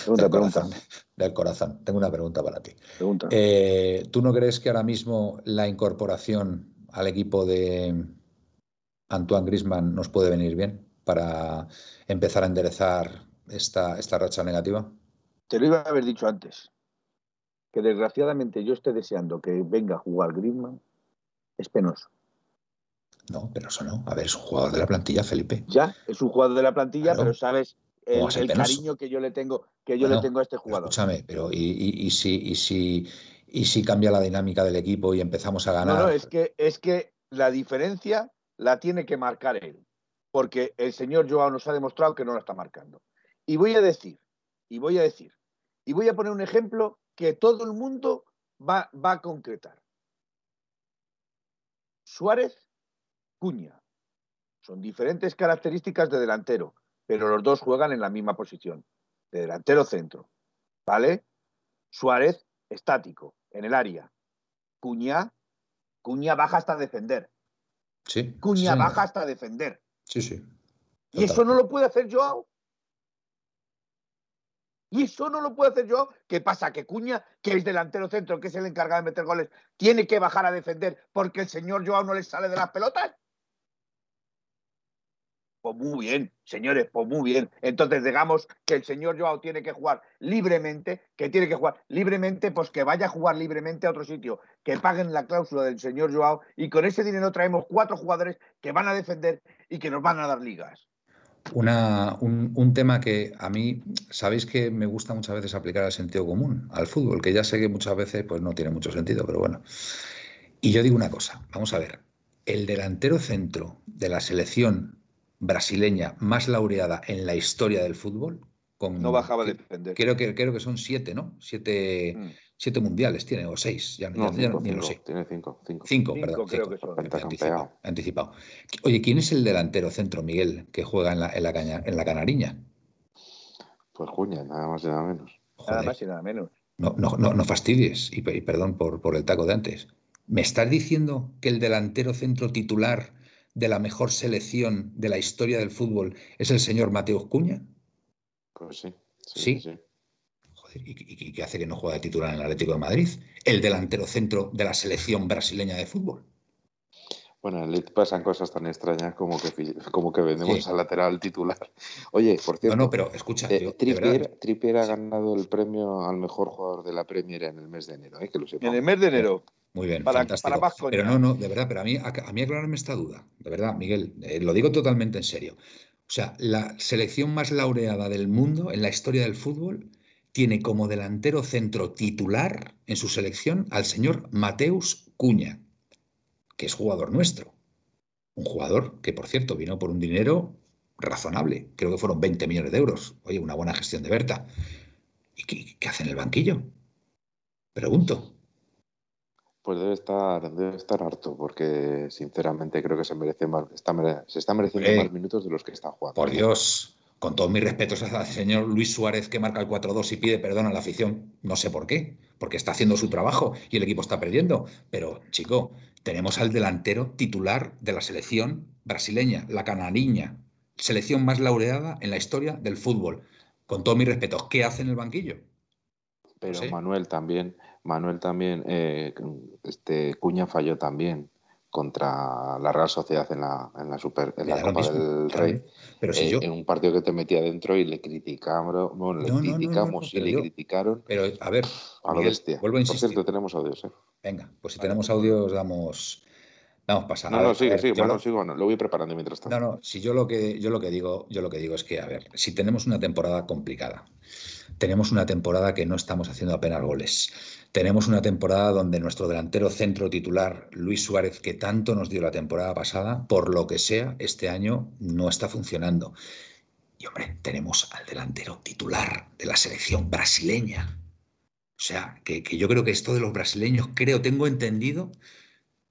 Speaker 4: pregunta, del, Corazón,
Speaker 2: del corazón. Tengo una pregunta para ti.
Speaker 4: Pregunta.
Speaker 2: Eh, ¿Tú no crees que ahora mismo la incorporación al equipo de Antoine Grisman nos puede venir bien para empezar a enderezar esta, esta racha negativa?
Speaker 4: Te lo iba a haber dicho antes. Que desgraciadamente yo esté deseando que venga a jugar Griezmann es penoso.
Speaker 2: No, pero eso no. A ver, es un jugador de la plantilla, Felipe.
Speaker 4: Ya, es un jugador de la plantilla, pero sabes el, cariño que yo le tengo, que yo le tengo a este jugador.
Speaker 2: Escúchame, pero y, si, y, si, y si cambia la dinámica del equipo y empezamos a ganar.
Speaker 4: No, no, es que, es que la diferencia la tiene que marcar él. Porque el señor Joao nos ha demostrado que no la está marcando. Y voy a decir, y voy a decir, y voy a poner un ejemplo que todo el mundo va, a concretar. Suárez, Cuña. Son diferentes características de delantero, pero los dos juegan en la misma posición, de delantero centro. ¿Vale? Suárez, estático, en el área. Cuña, Cuña baja hasta defender.
Speaker 2: Sí.
Speaker 4: Cuña baja hasta defender.
Speaker 2: Sí, sí.
Speaker 4: ¿Y eso no lo puede hacer Joao? Y eso no lo puede hacer yo. ¿Qué pasa? Que Cuña, que es delantero centro, que es el encargado de meter goles, tiene que bajar a defender porque el señor Joao no le sale de las pelotas. Pues muy bien, señores, pues muy bien. Entonces digamos que el señor Joao tiene que jugar libremente, que tiene que jugar libremente, pues que vaya a jugar libremente a otro sitio, que paguen la cláusula del señor Joao y con ese dinero traemos cuatro jugadores que van a defender y que nos van a dar ligas
Speaker 2: un, tema que a mí, sabéis que me gusta muchas veces aplicar al sentido común, al fútbol, que ya sé que muchas veces pues, no tiene mucho sentido, pero bueno. Y yo digo una cosa, vamos a ver, el delantero centro de la selección brasileña más laureada en la historia del fútbol, con,
Speaker 4: no bajaba de defender.
Speaker 2: Creo que, creo que son siete, ¿no? Siete, mm siete mundiales tiene, o seis, ya,
Speaker 3: no, ni lo sé. Tiene cinco. Cinco,
Speaker 2: cinco, perdón. Creo que son. Anticipado, anticipado, Oye, ¿quién es el delantero centro, Miguel, que juega en la, en la, caña, en la Canariña?
Speaker 3: Pues Cuña, nada más y nada menos.
Speaker 4: Nada más y nada menos.
Speaker 2: No, no, no, no fastidies, y, perdón por, por el taco de antes. ¿Me estás diciendo que el delantero centro titular de la mejor selección de la historia del fútbol es el señor Mateo Cuña?
Speaker 3: Pues sí.
Speaker 2: ¿Sí? sí ¿y, qué hace que no juega de titular en el Atlético de Madrid? El delantero centro de la selección brasileña de fútbol.
Speaker 3: Bueno, le pasan cosas tan extrañas como que, como que vendemos al lateral titular. Oye, por cierto.
Speaker 2: No, no, pero escucha.
Speaker 3: Eh, Trippier, ha ganado el premio al mejor jugador de la Premier en el mes de enero, ¿eh? que lo
Speaker 4: En el mes de enero.
Speaker 2: Muy bien, para, fantástico. pero no, no, de verdad, pero a mí, a, mí aclararme esta duda, de verdad, Miguel, eh, lo digo totalmente en serio. O sea, la selección más laureada del mundo en la historia del fútbol tiene como delantero centro titular en su selección al señor Mateus Cuña, que es jugador nuestro. Un jugador que, por cierto, vino por un dinero razonable. Creo que fueron 20 millones de euros. Oye, una buena gestión de Berta. ¿Y qué, qué hace en el banquillo? Pregunto.
Speaker 3: Pues debe estar, debe estar harto, porque sinceramente creo que se merece más, está, se está mereciendo más minutos de los que está jugando.
Speaker 2: Por Dios, con todos mis respetos al señor Luis Suárez que marca el 4-2 y pide perdón a la afición, no sé por qué, porque está haciendo su trabajo y el equipo está perdiendo. Pero, chico, tenemos al delantero titular de la selección brasileña, la canariña, selección más laureada en la historia del fútbol. Con todos mis respetos, ¿qué hace en el banquillo?
Speaker 3: Pero Manuel también, Manuel también, eh, este Cuña falló también contra la Real Sociedad en la, en la Super en la Copa del Rey. Pero si eh, yo... En un partido que te metía dentro y le criticamos, bueno, le criticamos y le criticaron.
Speaker 2: Pero a ver,
Speaker 3: a lo bestia.
Speaker 2: Vuelvo a insistir.
Speaker 3: Por cierto, tenemos audios. ¿eh?
Speaker 2: Venga, pues si tenemos audios, damos. Vamos pasar.
Speaker 3: No, no, sigue, sigue, bueno, sigo, lo voy preparando mientras tanto.
Speaker 2: No, no, si yo lo que yo lo que digo, yo lo que digo es que, a ver, si tenemos una temporada complicada, tenemos una temporada que no estamos haciendo apenas goles. Tenemos una temporada donde nuestro delantero centro titular, Luis Suárez, que tanto nos dio la temporada pasada, por lo que sea, este año no está funcionando. Y hombre, tenemos al delantero titular de la selección brasileña. O sea, que, yo creo que esto de los brasileños, creo, tengo entendido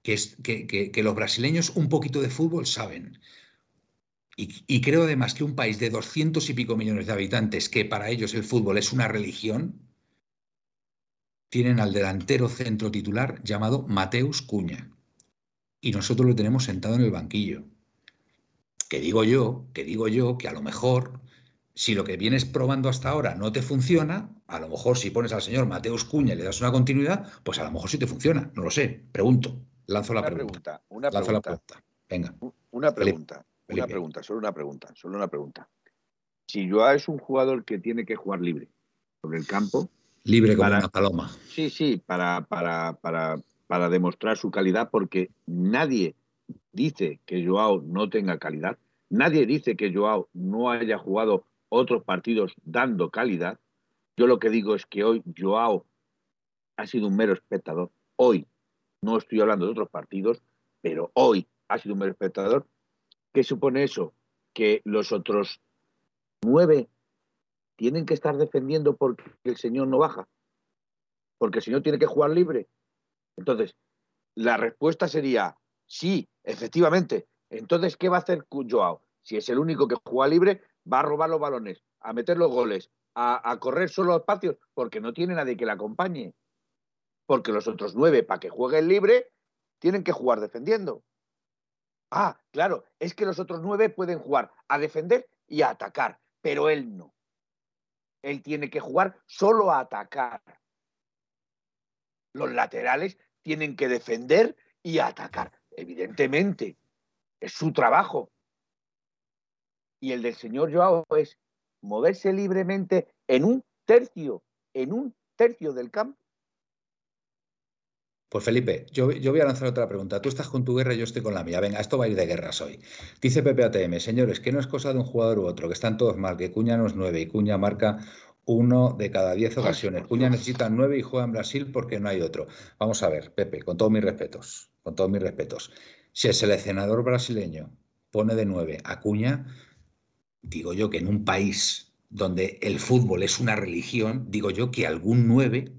Speaker 2: que, los brasileños un poquito de fútbol saben. Y, creo además que un país de doscientos y pico millones de habitantes, que para ellos el fútbol es una religión, tienen al delantero centro titular llamado Mateus Cuña. Y nosotros lo tenemos sentado en el banquillo. Que digo yo, que digo yo, que a lo mejor, si lo que vienes probando hasta ahora no te funciona, a lo mejor si pones al señor Mateus Cuña y le das una continuidad, pues a lo mejor sí te funciona. No lo sé. Pregunto. Lanzo la pregunta.
Speaker 4: Una pregunta.
Speaker 2: La pregunta. Venga.
Speaker 4: Una pregunta. Una pregunta, solo una pregunta, solo una pregunta. Si Joao es un jugador que tiene que jugar libre sobre el campo.
Speaker 2: Libre como una paloma.
Speaker 4: Sí, sí, para, para, para, para demostrar su calidad, porque nadie dice que Joao no tenga calidad, nadie dice que Joao no haya jugado otros partidos dando calidad. Yo lo que digo es que hoy Joao ha sido un mero espectador. Hoy, no estoy hablando de otros partidos, pero hoy ha sido un mero espectador ¿Qué supone eso? Que los otros nueve tienen que estar defendiendo porque el señor no baja, porque el señor tiene que jugar libre. Entonces, la respuesta sería sí, efectivamente. Entonces, ¿qué va a hacer Joao? Si es el único que juega libre, va a robar los balones, a meter los goles, a, a correr solo los patios, porque no tiene nadie que le acompañe. Porque los otros nueve, para que jueguen libre, tienen que jugar defendiendo. Ah, claro, es que los otros nueve pueden jugar a defender y a atacar, pero él no. Él tiene que jugar solo a atacar. Los laterales tienen que defender y atacar. Evidentemente, es su trabajo. Y el del señor Joao es moverse libremente en un tercio, en un tercio del campo
Speaker 2: pues Felipe, yo, voy a lanzar otra pregunta. Tú estás con tu guerra y yo estoy con la mía. Venga, esto va a ir de guerras hoy. Dice PPATM, señores, que no es cosa de un jugador u otro, que están todos mal, que Cuña no es nueve y Cuña marca uno de cada diez ocasiones. Cuña necesita nueve y juega en Brasil porque no hay otro. Vamos a ver, Pepe, con todos mis respetos, con todos mis respetos. Si el seleccionador brasileño pone de nueve a Cuña, digo yo que en un país donde el fútbol es una religión, digo yo que algún nueve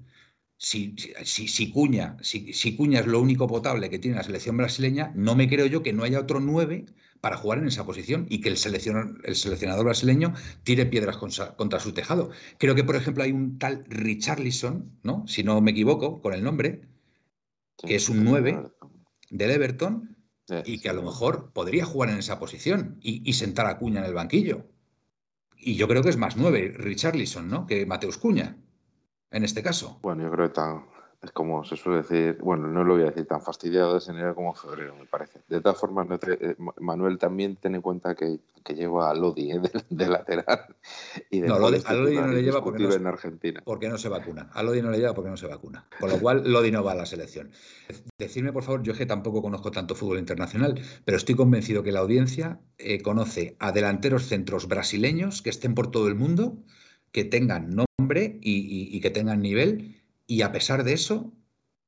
Speaker 2: si, si, Cuña, si, Cuña es lo único potable que tiene la selección brasileña, no me creo yo que no haya otro nueve para jugar en esa posición y que el, seleccionador, el seleccionador brasileño tire piedras contra, su tejado. Creo que, por ejemplo, hay un tal Richarlison, ¿no? si no me equivoco con el nombre, que es un 9 del Everton y que a lo mejor podría jugar en esa posición y, y, sentar a Cuña en el banquillo. Y yo creo que es más 9 Richarlison ¿no? que Mateus Cuña en este caso.
Speaker 3: Bueno, yo creo que Es como se suele decir, bueno, no lo voy a decir tan fastidiado de enero como febrero, me parece. De todas formas, eh, Manuel también ten en cuenta que, que lleva a Lodi ¿eh? de, lateral.
Speaker 2: Y no, Lodi, a Lodi no le lleva porque no, en Argentina. porque no se vacuna. A Lodi no le lleva porque no se vacuna. Con lo cual, Lodi no va a la selección. Decidme, por favor, yo que tampoco conozco tanto fútbol internacional, pero estoy convencido que la audiencia eh, conoce a delanteros centros brasileños que estén por todo el mundo, que tengan nombre y que tengan nivel y a pesar de eso,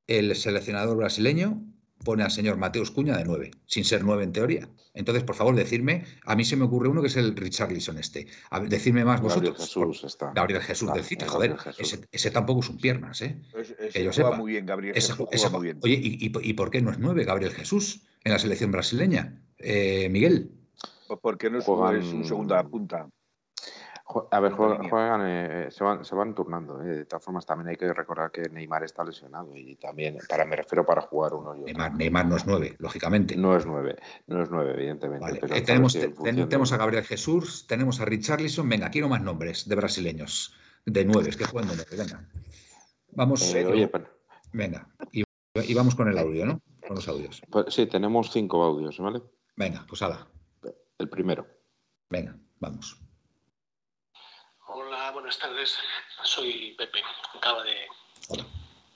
Speaker 2: el seleccionador brasileño pone al señor Mateus Cuña de 9, sin ser 9 en teoría. Entonces, por favor, decirme, a mí se me ocurre uno que es el Richarlison este. A decirme más
Speaker 3: Gabriel
Speaker 2: vosotros.
Speaker 3: Jesús está.
Speaker 2: Gabriel Jesús, ah, decirte, joder, Ese, tampoco es un piernas, ¿eh?
Speaker 4: que yo sepa. muy bien, Gabriel Jesús. muy bien.
Speaker 2: Oye, ¿y, y, por qué no es 9 Gabriel Jesús en la selección brasileña? Eh, Miguel.
Speaker 4: Pues porque no es, un segunda punta.
Speaker 3: A ver, juegan, eh, se, van, se van turnando. Eh. De todas formas, también hay que recordar que Neymar está lesionado y también, para me refiero para jugar uno.
Speaker 2: Neymar, Neymar, no es nueve, lógicamente.
Speaker 3: No es nueve, no es nueve, evidentemente.
Speaker 2: Eh, tenemos, tenemos a Gabriel Jesús, tenemos a Richarlison. Venga, quiero más nombres de brasileños, de nueve, que juegan de nueve. Venga. Vamos. Venga, y, y, vamos con el audio, ¿no? Con los audios.
Speaker 3: Pues, sí, tenemos cinco audios, ¿vale?
Speaker 2: Venga, pues hala.
Speaker 3: El primero.
Speaker 2: Venga, vamos
Speaker 5: buenas tardes. Soy Pepe. Acaba de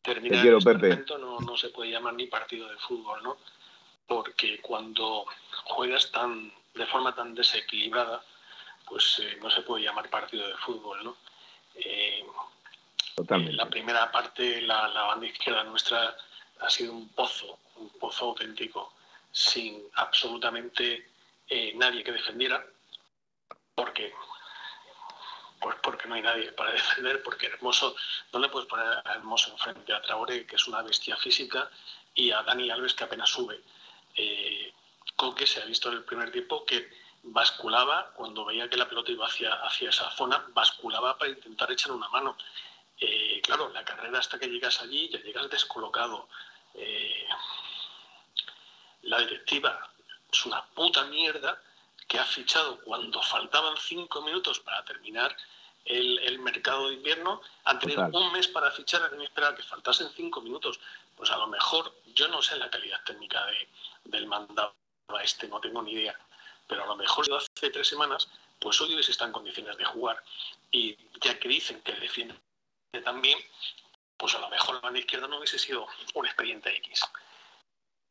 Speaker 5: terminar.
Speaker 4: Quiero, Pepe.
Speaker 5: No, no se puede llamar ni partido de fútbol, ¿no? Porque cuando juegas tan de forma tan desequilibrada, pues eh, no se puede llamar partido de fútbol, ¿no? Eh, Totalmente. la primera parte, la, la, banda izquierda nuestra ha sido un pozo, un pozo auténtico, sin absolutamente eh, nadie que defendiera, porque pues porque no hay nadie para defender, porque Hermoso, no le puedes poner a Hermoso enfrente a Traoré, que es una bestia física, y a Dani Alves, que apenas sube. Eh, Coque se ha visto en el primer tiempo que basculaba, cuando veía que la pelota iba hacia, hacia esa zona, basculaba para intentar echar una mano. Eh, claro, la carrera hasta que llegas allí ya llegas descolocado. Eh, la directiva es una puta mierda que ha fichado cuando faltaban cinco minutos para terminar el, mercado de invierno, han tenido un mes para fichar, han esperar que faltasen cinco minutos. Pues a lo mejor, yo no sé la calidad técnica de, del mandado a este, no tengo ni idea, pero a lo mejor hace tres semanas, pues hoy hubiese está en condiciones de jugar. Y ya que dicen que defiende también, pues a lo mejor la banda izquierda no hubiese sido un expediente X.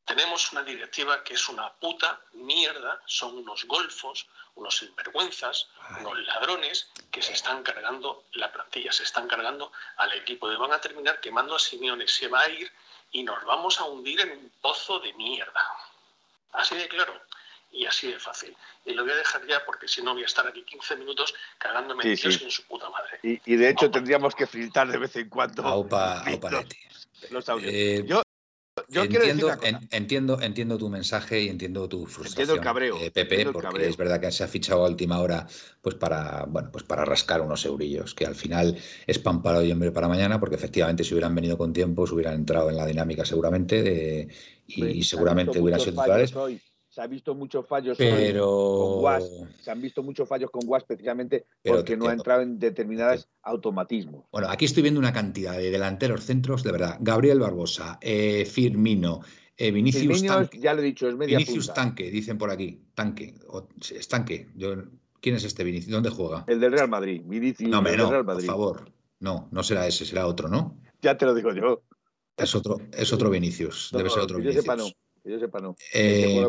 Speaker 5: Tenemos una directiva que es una puta mierda, son unos golfos, unos sinvergüenzas, unos ladrones que se están cargando la plantilla, se están cargando al equipo. Y van a terminar quemando a Simeone, se va a ir y nos vamos a hundir en un pozo de mierda. Así de claro y así de fácil. Y lo voy a dejar ya porque si no voy a estar aquí 15 minutos cagándome en Dios en su puta madre.
Speaker 4: Y, de hecho tendríamos que filtrar de vez en cuando
Speaker 2: los, audios. Eh, Yo entiendo, entiendo, entiendo tu mensaje y entiendo tu frustración,
Speaker 4: entiendo el cabreo,
Speaker 2: eh, Pepe, porque es verdad que se ha fichado a última hora pues para, bueno, pues para rascar unos eurillos, que al final es pan para hoy y hombre para mañana, porque efectivamente si hubieran venido con tiempo, se hubieran entrado en la dinámica seguramente y, seguramente hubieran sido titulares
Speaker 4: se ha visto muchos fallos con Guas, se han visto muchos fallos con Guas precisamente porque no ha entrado en determinados automatismos.
Speaker 2: Bueno, aquí estoy viendo una cantidad de delanteros centros, de verdad. Gabriel Barbosa, eh, Firmino, eh, Vinicius Tanque.
Speaker 4: ya lo he dicho, es media
Speaker 2: Vinicius Tanque, dicen por aquí. Tanque, es Tanque. ¿Quién es este Vinicius? ¿Dónde juega?
Speaker 4: El del Real Madrid. Vinicius
Speaker 2: no,
Speaker 4: Real Madrid.
Speaker 2: por favor. No, no será ese, será otro, ¿no?
Speaker 4: Ya te lo digo yo.
Speaker 2: Es otro, es otro Vinicius, debe ser otro Vinicius.
Speaker 4: Sepa, no yo sepa no.
Speaker 2: Eh,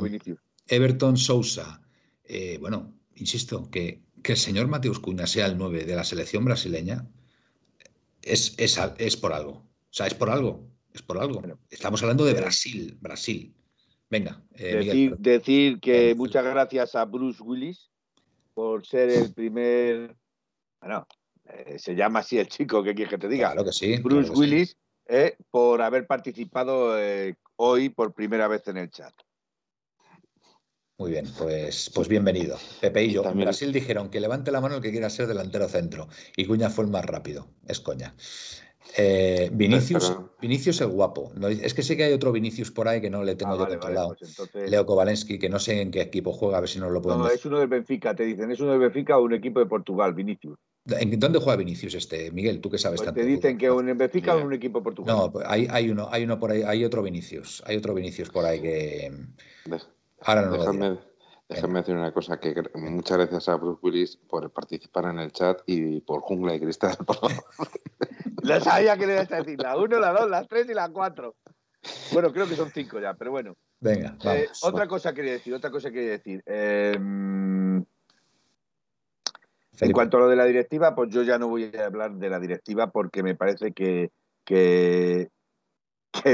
Speaker 2: Everton Sousa. Eh, bueno, insisto, que, que, el señor Mateus Cuña sea el 9 de la selección brasileña es, es, es, por algo. O sea, es por algo. Es por algo. Estamos hablando de Brasil, Brasil. Venga.
Speaker 4: Eh, decir, que muchas gracias a Bruce Willis por ser el primer. Bueno, se llama así el chico, que quieres que te diga?
Speaker 2: Claro que sí.
Speaker 4: Bruce Willis, por haber participado hoy por primera vez en el chat.
Speaker 2: Muy bien, pues, pues bienvenido. Pepe y yo. En Brasil dijeron que levante la mano el que quiera ser delantero centro. Y Cuña fue el más rápido. Es coña. Eh, Vinicius, Vinicius el guapo. es que sé que hay otro Vinicius por ahí que no le tengo ah, yo controlado. Pues Leo Kovalensky, que no sé en qué equipo juega, a ver si nos lo podemos.
Speaker 4: No, es uno del Benfica, te dicen. Es uno del Benfica o un equipo de Portugal, Vinicius.
Speaker 2: ¿En dónde juega Vinicius este, Miguel? Tú que sabes
Speaker 4: Pues
Speaker 2: tanto.
Speaker 4: te dicen que un Benfica o en un equipo portugués.
Speaker 2: No, pues hay, hay uno, hay uno por ahí, hay otro Vinicius, hay otro Vinicius por ahí que ahora no lo diré.
Speaker 3: Déjame, déjame decir una cosa, que muchas gracias a Bruce Willis por participar en el chat y por Jungla y Cristal. por favor.
Speaker 4: La sabía que le ibas a decir, la 1, la 2, la 3 y la 4. Bueno, creo que son 5 ya, pero bueno.
Speaker 2: Venga,
Speaker 4: Eh,
Speaker 2: vamos.
Speaker 4: otra cosa quería decir, otra cosa quería decir. Eh, en cuanto a lo de la directiva, pues yo ya no voy a hablar de la directiva porque me parece que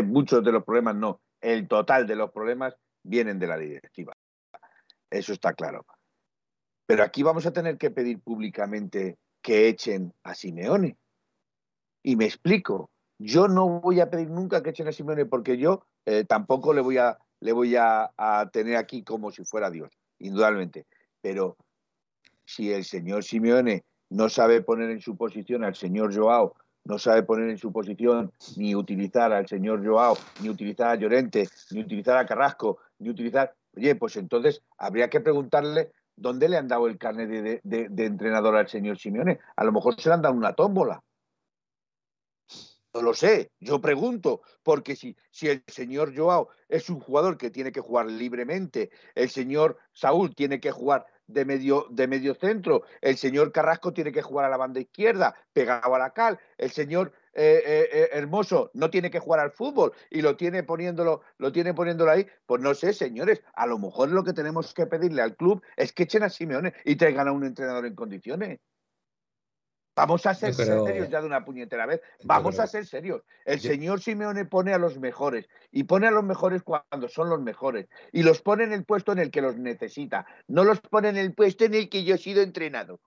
Speaker 4: muchos de los problemas, no, el total de los problemas vienen de la directiva. Eso está claro. Pero aquí vamos a tener que pedir públicamente que echen a Simeone. Y me explico. Yo no voy a pedir nunca que echen a Simeone porque yo eh, tampoco le voy a le voy a, a tener aquí como si fuera Dios, indudablemente. Pero si el señor Simeone no sabe poner en su posición al señor Joao, no sabe poner en su posición ni utilizar al señor Joao, ni utilizar a Llorente, ni utilizar a Carrasco, ni utilizar. Oye, pues entonces habría que preguntarle dónde le han dado el carnet de, de- entrenador al señor Simeone. A lo mejor se le han dado una tómbola. No lo sé, yo pregunto, porque si, si el señor Joao es un jugador que tiene que jugar libremente, el señor Saúl tiene que jugar de medio, de medio centro, el señor Carrasco tiene que jugar a la banda izquierda, pegado a la cal, el señor eh, eh, eh, Hermoso no tiene que jugar al fútbol y lo tiene poniéndolo, lo tiene poniéndolo ahí, pues no sé, señores, a lo mejor lo que tenemos que pedirle al club es que echen a Simeone y traigan a un entrenador en condiciones. Vamos a ser
Speaker 2: creo-
Speaker 4: serios ya de una puñetera vez. Vamos
Speaker 2: creo-
Speaker 4: a ser serios. El
Speaker 2: Yo-
Speaker 4: señor Simeone pone a los mejores y pone a los mejores cuando son los mejores y los pone en el puesto en el que los necesita. No los pone en el puesto en el que yo he sido entrenado.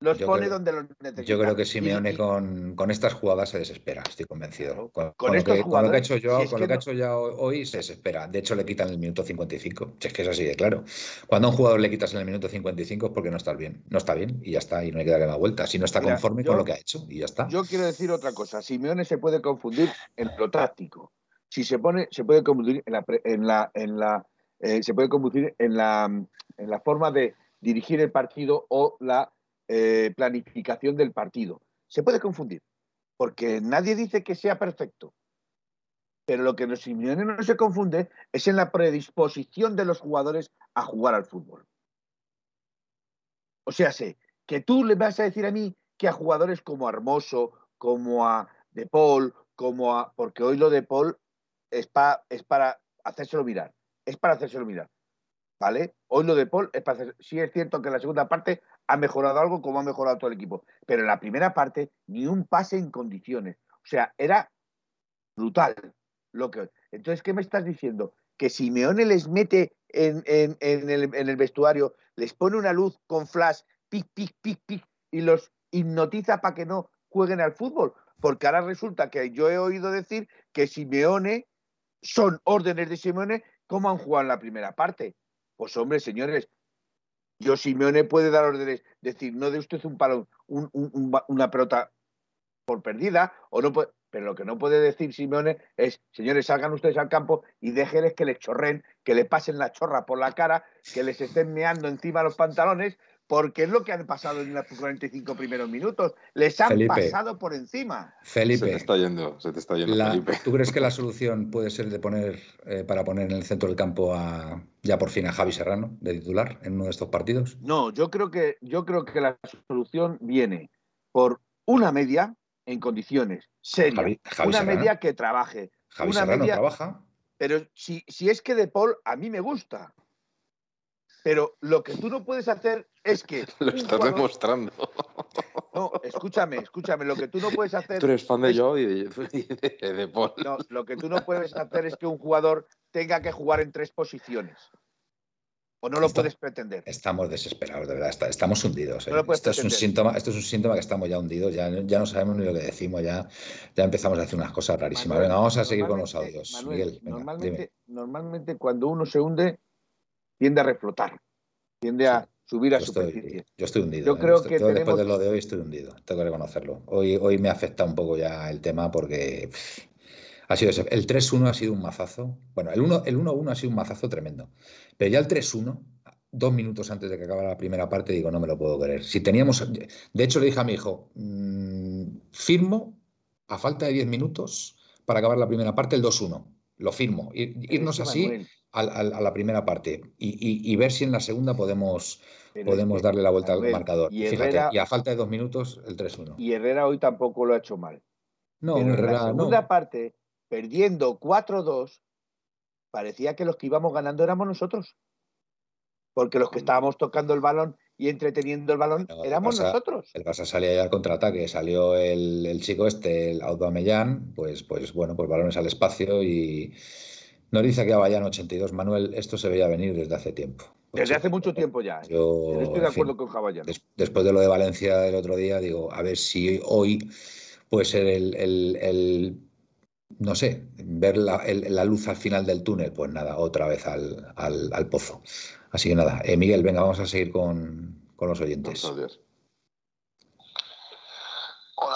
Speaker 4: Los
Speaker 2: Yo
Speaker 4: pone
Speaker 2: creo-
Speaker 4: donde los necesita.
Speaker 2: Yo creo que Simeone
Speaker 4: y-
Speaker 2: con, con estas jugadas se desespera, estoy convencido. Con,
Speaker 4: con
Speaker 2: lo que, con lo que ha hecho Joao,
Speaker 4: si es
Speaker 2: con
Speaker 4: que
Speaker 2: lo que ha hecho ya hoy se desespera. De hecho, le quitan el minuto 55. Si es que es así de claro. Cuando a un jugador le quitas en el minuto 55 es porque no está bien. No está bien y ya está. Y no hay que darle más vuelta. Si no está
Speaker 4: Mira,
Speaker 2: conforme
Speaker 4: yo-
Speaker 2: con lo que ha hecho y ya está.
Speaker 4: Yo quiero decir otra cosa. Simeone se puede confundir en lo táctico. Si se pone, se puede confundir en la, en la, en la, eh, se puede confundir en la, en la forma de dirigir el partido o la eh, planificación del partido. Se puede confundir, porque nadie dice que sea perfecto. Pero lo que los Simeone no se confunde es en la predisposición de los jugadores a jugar al fútbol. O sea, sé que tú le vas a decir a mí que a jugadores como a Hermoso, como a De Paul, como a. Porque hoy lo de Paul es, pa- es para hacérselo mirar. Es para hacérselo mirar. ¿Vale? Hoy lo de Paul es. Sí, es cierto que en la segunda parte ha mejorado algo como ha mejorado todo el equipo. Pero en la primera parte, ni un pase en condiciones. O sea, era brutal. Lo que... Entonces, ¿qué me estás diciendo? Que Simeone les mete en el vestuario, les pone una luz con flash, pic, pic, pic, pic, y los hipnotiza para que no jueguen al fútbol. Porque ahora resulta que yo he oído decir que Simeone son órdenes de Simeone como han jugado en la primera parte. Pues hombre, señores, yo Simeone puede dar órdenes, decir, no de usted un palo, un- una pelota por perdida, o no puede, pero lo que no puede decir Simeone es, señores, salgan ustedes al campo y déjenles que les chorren, que le pasen la chorra por la cara, que les estén meando encima los pantalones, porque es lo que han pasado en los 45 primeros minutos. Les han
Speaker 2: Felipe.
Speaker 4: pasado por encima.
Speaker 3: Se te
Speaker 2: Felipe,
Speaker 3: está yendo, se te está yendo,
Speaker 2: la-
Speaker 3: Felipe.
Speaker 2: ¿tú crees que la solución puede ser de poner eh, para poner en el centro del campo a ya por fin a Javi Serrano de titular en uno de estos partidos?
Speaker 4: No, yo creo que yo creo que la solución viene por una media en condiciones serias,
Speaker 2: Javi- Javi
Speaker 4: una
Speaker 2: Serrano.
Speaker 4: media que trabaje,
Speaker 2: Javi
Speaker 4: una
Speaker 2: Serrano
Speaker 4: media-
Speaker 2: trabaja.
Speaker 4: pero si, si es que De Paul a mí me gusta. Pero lo que tú no puedes hacer es que
Speaker 3: Lo estás
Speaker 4: jugador-
Speaker 3: demostrando.
Speaker 4: no, escúchame, escúchame, lo que tú no puedes hacer
Speaker 3: Tú eres fan de
Speaker 4: es-
Speaker 3: Joao y de, de, de Paul.
Speaker 4: no, lo que tú no puedes hacer es que un jugador tenga que jugar en tres posiciones. O no lo
Speaker 2: Está-
Speaker 4: puedes pretender.
Speaker 2: Estamos desesperados, de verdad. está- estamos hundidos. ¿eh?
Speaker 4: No
Speaker 2: esto, es un síntoma, esto es un síntoma que estamos ya hundidos. Ya, ya no sabemos ni lo que decimos. Ya, ya empezamos a hacer unas cosas rarísimas.
Speaker 4: Manuel,
Speaker 2: venga, vamos a seguir con los audios.
Speaker 4: Manuel,
Speaker 2: Miguel, venga,
Speaker 4: normalmente,
Speaker 2: dime.
Speaker 4: normalmente cuando uno se hunde, tiende a reflotar, tiende a subir a
Speaker 2: Yo
Speaker 4: superficie.
Speaker 2: estoy, yo estoy hundido.
Speaker 4: Yo
Speaker 2: ¿eh?
Speaker 4: creo
Speaker 2: Estoy-
Speaker 4: que
Speaker 2: todo Después
Speaker 4: tenemos-
Speaker 2: de lo de hoy estoy hundido. Tengo que reconocerlo. Hoy, hoy me afecta un poco ya el tema porque pff, ha sido ese- el 3-1 ha sido un mazazo. Bueno, el 1 el 1-1 ha sido un mazazo tremendo. Pero ya el 3-1 dos minutos antes de que acabara la primera parte, digo, no me lo puedo creer. Si teníamos, de hecho le dije a mi hijo, mm, firmo a falta de diez minutos para acabar la primera parte el 2-1. Lo firmo. irnos así a, la primera parte y, ver si en la segunda podemos, podemos darle la vuelta al marcador. Y, y a falta de dos minutos el 3-1.
Speaker 4: Y Herrera hoy tampoco lo ha hecho mal. No, en la segunda parte, perdiendo 4-2, parecía que los que íbamos ganando éramos nosotros. Porque los que estábamos tocando el balón y entreteniendo el balón éramos nosotros.
Speaker 2: El Barça salía ya al contraataque, salió el, chico este, el Aubameyang, pues, pues bueno, pues balones al espacio y nos dice que a Bayán 82, Manuel, esto se veía venir desde hace tiempo.
Speaker 4: Pues desde hace mucho tiempo ya. ¿eh? Yo, estoy de acuerdo con Javallán.
Speaker 2: después de lo de Valencia el otro día, digo, a ver si hoy puede ser el no sé, ver la, luz al final del túnel, pues nada, otra vez al, pozo. Así que nada, eh, Miguel, venga, vamos a seguir con, los oyentes. Hola,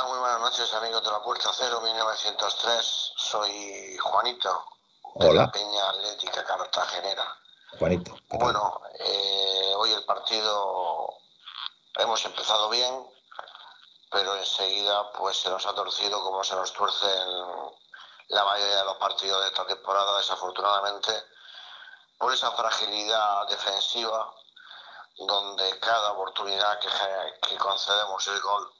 Speaker 6: muy buenas noches, amigos de la Puerta Cero 1903. Soy Juanito, de la Peña Atlética Cartagenera.
Speaker 2: Juanito.
Speaker 6: Bueno, eh, hoy el partido hemos empezado bien, pero enseguida pues se nos ha torcido como se nos tuerce en la mayoría de los partidos de esta temporada, desafortunadamente, por esa fragilidad defensiva, donde cada oportunidad que, concedemos el gol,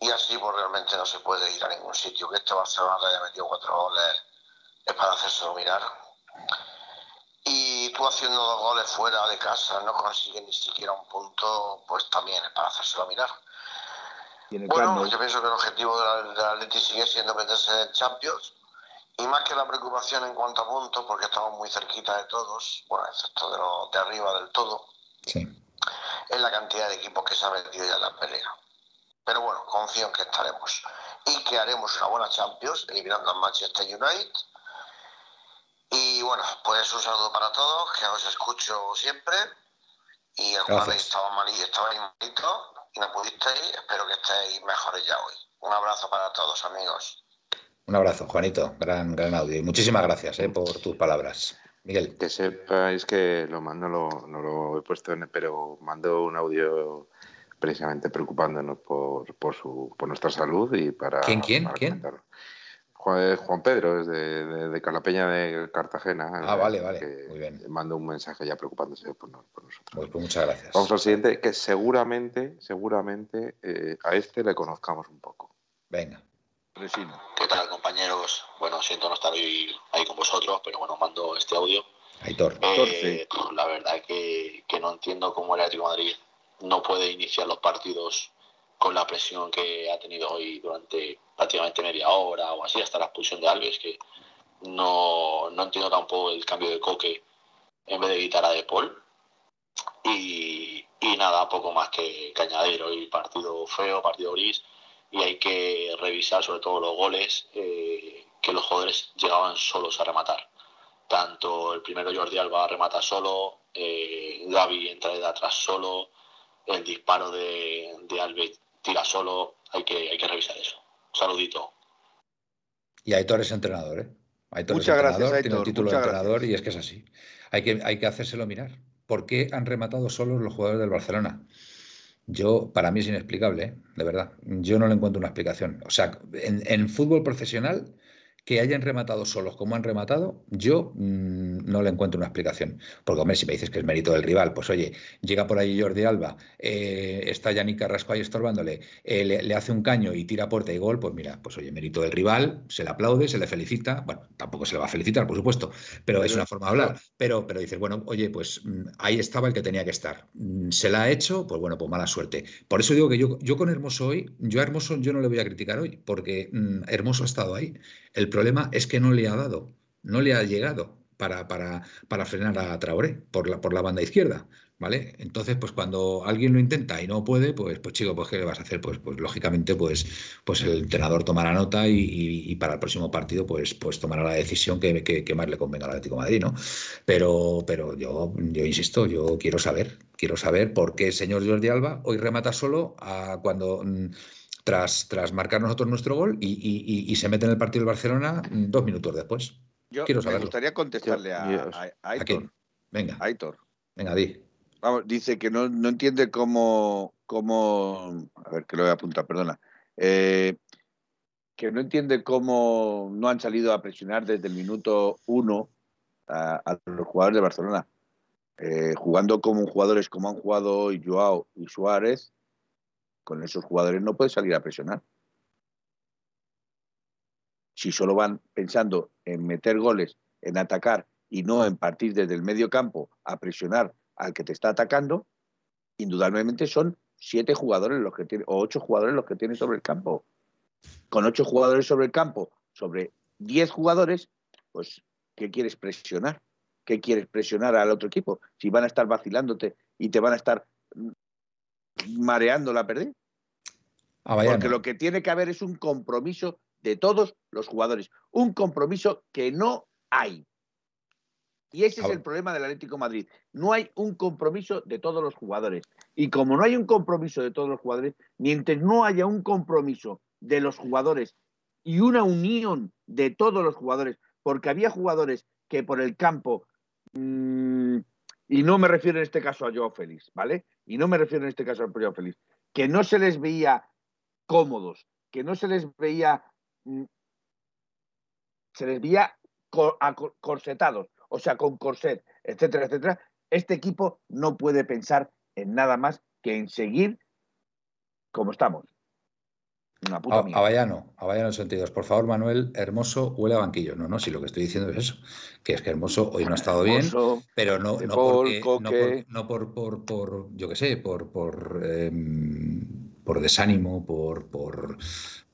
Speaker 6: y así pues realmente no se puede ir a ningún sitio. Que este Barcelona haya metido cuatro goles es para hacérselo mirar. Y tú haciendo dos goles fuera de casa no consigues ni siquiera un punto, pues también es para hacérselo mirar bueno, yo pienso que el objetivo del la Atleti sigue siendo meterse en Champions. Y más que la preocupación en cuanto a puntos, porque estamos muy cerquita de todos, bueno, excepto de los de arriba del todo,
Speaker 2: sí.
Speaker 6: es la cantidad de equipos que se ha metido ya en la pelea. Pero bueno, confío en que estaremos. Y que haremos una buena Champions, eliminando a Manchester United. Y bueno, pues un saludo para todos, que os escucho siempre. Y el jueves estaba malito, estaba malito y no pudisteis, espero que estéis mejores ya hoy. Un abrazo para todos, amigos.
Speaker 2: Un abrazo, Juanito. Gran, gran audio. Y muchísimas gracias eh, por tus palabras. Miguel.
Speaker 3: Que sepáis que lo mando, no lo he puesto, en, pero mando un audio precisamente preocupándonos por, por, su, por nuestra salud y para.
Speaker 2: ¿Quién, quién? ¿Quién?
Speaker 3: Juan, Pedro, es de, de, Calapeña de Cartagena.
Speaker 2: Ah, vale, vale. Muy bien.
Speaker 3: Mando un mensaje ya preocupándose por, nosotros.
Speaker 2: Pues, pues, muchas gracias.
Speaker 3: Vamos al siguiente, que seguramente, seguramente eh, a este le conozcamos un poco.
Speaker 2: Venga.
Speaker 7: ¿Qué tal, compañeros? Bueno, siento no estar hoy ahí con vosotros, pero bueno, mando este audio.
Speaker 2: Aitor.
Speaker 7: Eh, la verdad que, que no entiendo cómo el Atlético de Madrid no puede iniciar los partidos con la presión que ha tenido hoy durante prácticamente media hora o así, hasta la expulsión de Alves, que no, no entiendo tampoco el cambio de Coque en vez de evitar a De Paul. Y, nada, poco más que, que añadir. Hoy partido feo, partido gris, y hay que revisar sobre todo los goles eh, que los jugadores llegaban solos a rematar. Tanto el primero Jordi Alba remata solo, eh, Gaby entra de atrás solo, el disparo de, de Alves tira solo, hay que, hay que revisar eso. saludito.
Speaker 2: Y Aitor es entrenador, ¿eh? Aitor Muchas es entrenador, tiene el título de entrenador y es que es así. Hay que, hay que hacérselo mirar. ¿Por qué han rematado solos los jugadores del Barcelona? Yo, para mí es inexplicable, ¿eh? de verdad. Yo no le encuentro una explicación. O sea, en, en fútbol profesional que hayan rematado solos como han rematado, yo mm, no le encuentro una explicación. Porque, hombre, si me dices que es mérito del rival, pues oye, llega por ahí Jordi Alba, eh, está Yannick Carrasco ahí estorbándole, eh, le, hace un caño y tira puerta y gol, pues mira, pues oye, mérito del rival, se le aplaude, se le felicita. Bueno, tampoco se le va a felicitar, por supuesto, pero, es una forma de hablar. Pero, pero dices, bueno, oye, pues mm, ahí estaba el que tenía que estar. Mm, se la ha hecho, pues bueno, pues mala suerte. Por eso digo que yo, yo con Hermoso hoy, yo a Hermoso yo no le voy a criticar hoy, porque Hermoso ha estado ahí. El problema es que no le ha dado, no le ha llegado para, para, para frenar a Traoré por la, por la banda izquierda. ¿Vale? Entonces, pues cuando alguien lo intenta y no puede, pues, pues chico, pues ¿qué le vas a hacer? Pues, pues lógicamente, pues, pues el entrenador tomará nota y, para el próximo partido, pues, pues tomará la decisión que, que, más le convenga al Atlético de Madrid, ¿no? Pero, pero yo, yo insisto, yo quiero saber, quiero saber por qué el señor Jordi Alba hoy remata solo a cuando mm, tras, tras marcar nosotros nuestro gol y, se mete en el partido del Barcelona dos minutos después.
Speaker 4: Yo Quiero me gustaría contestarle a, Aitor.
Speaker 2: Venga.
Speaker 4: Aitor.
Speaker 2: Venga, di.
Speaker 4: Vamos, dice que no, no entiende cómo, cómo. A ver, que lo voy a apuntar, perdona. Eh, que no entiende cómo no han salido a presionar desde el minuto uno a, a los jugadores de Barcelona. Eh, jugando como jugadores como han jugado hoy Joao y Suárez, con esos jugadores no puede salir a presionar. Si solo van pensando en meter goles, en atacar y no en partir desde el medio campo a presionar al que te está atacando, indudablemente son siete jugadores los que tiene, o ocho jugadores los que tiene sobre el campo. Con ocho jugadores sobre el campo, sobre diez jugadores, pues, ¿qué quieres presionar? ¿Qué quieres presionar al otro equipo? Si van a estar vacilándote y te van a estar mareando la pérdida. Porque lo que tiene que haber es un compromiso de todos los jugadores. Un compromiso que no hay. Y ese es el problema del Atlético de Madrid. No hay un compromiso de todos los jugadores. Y como no hay un compromiso de todos los jugadores, mientras no haya un compromiso de los jugadores y una unión de todos los jugadores, porque había jugadores que por el campo, mmm, y no me refiero en este caso a Joao Félix, ¿vale? Y no me refiero en este caso a Joao Félix, que no se les veía cómodos, que no se les veía, mmm, se les veía corsetados, o sea, con corset, etcétera, etcétera, este equipo no puede pensar en nada más que en seguir como estamos.
Speaker 2: Una puta a, Avallano, Avallano 82. Por favor, Manuel, Hermoso huele a banquillo. No, no, si lo que estoy diciendo es eso, que es que Hermoso hoy no ha estado bien, pero no, no, porque, no, por, no por, por, por, yo qué sé, por, por, eh, por desánimo, por, por,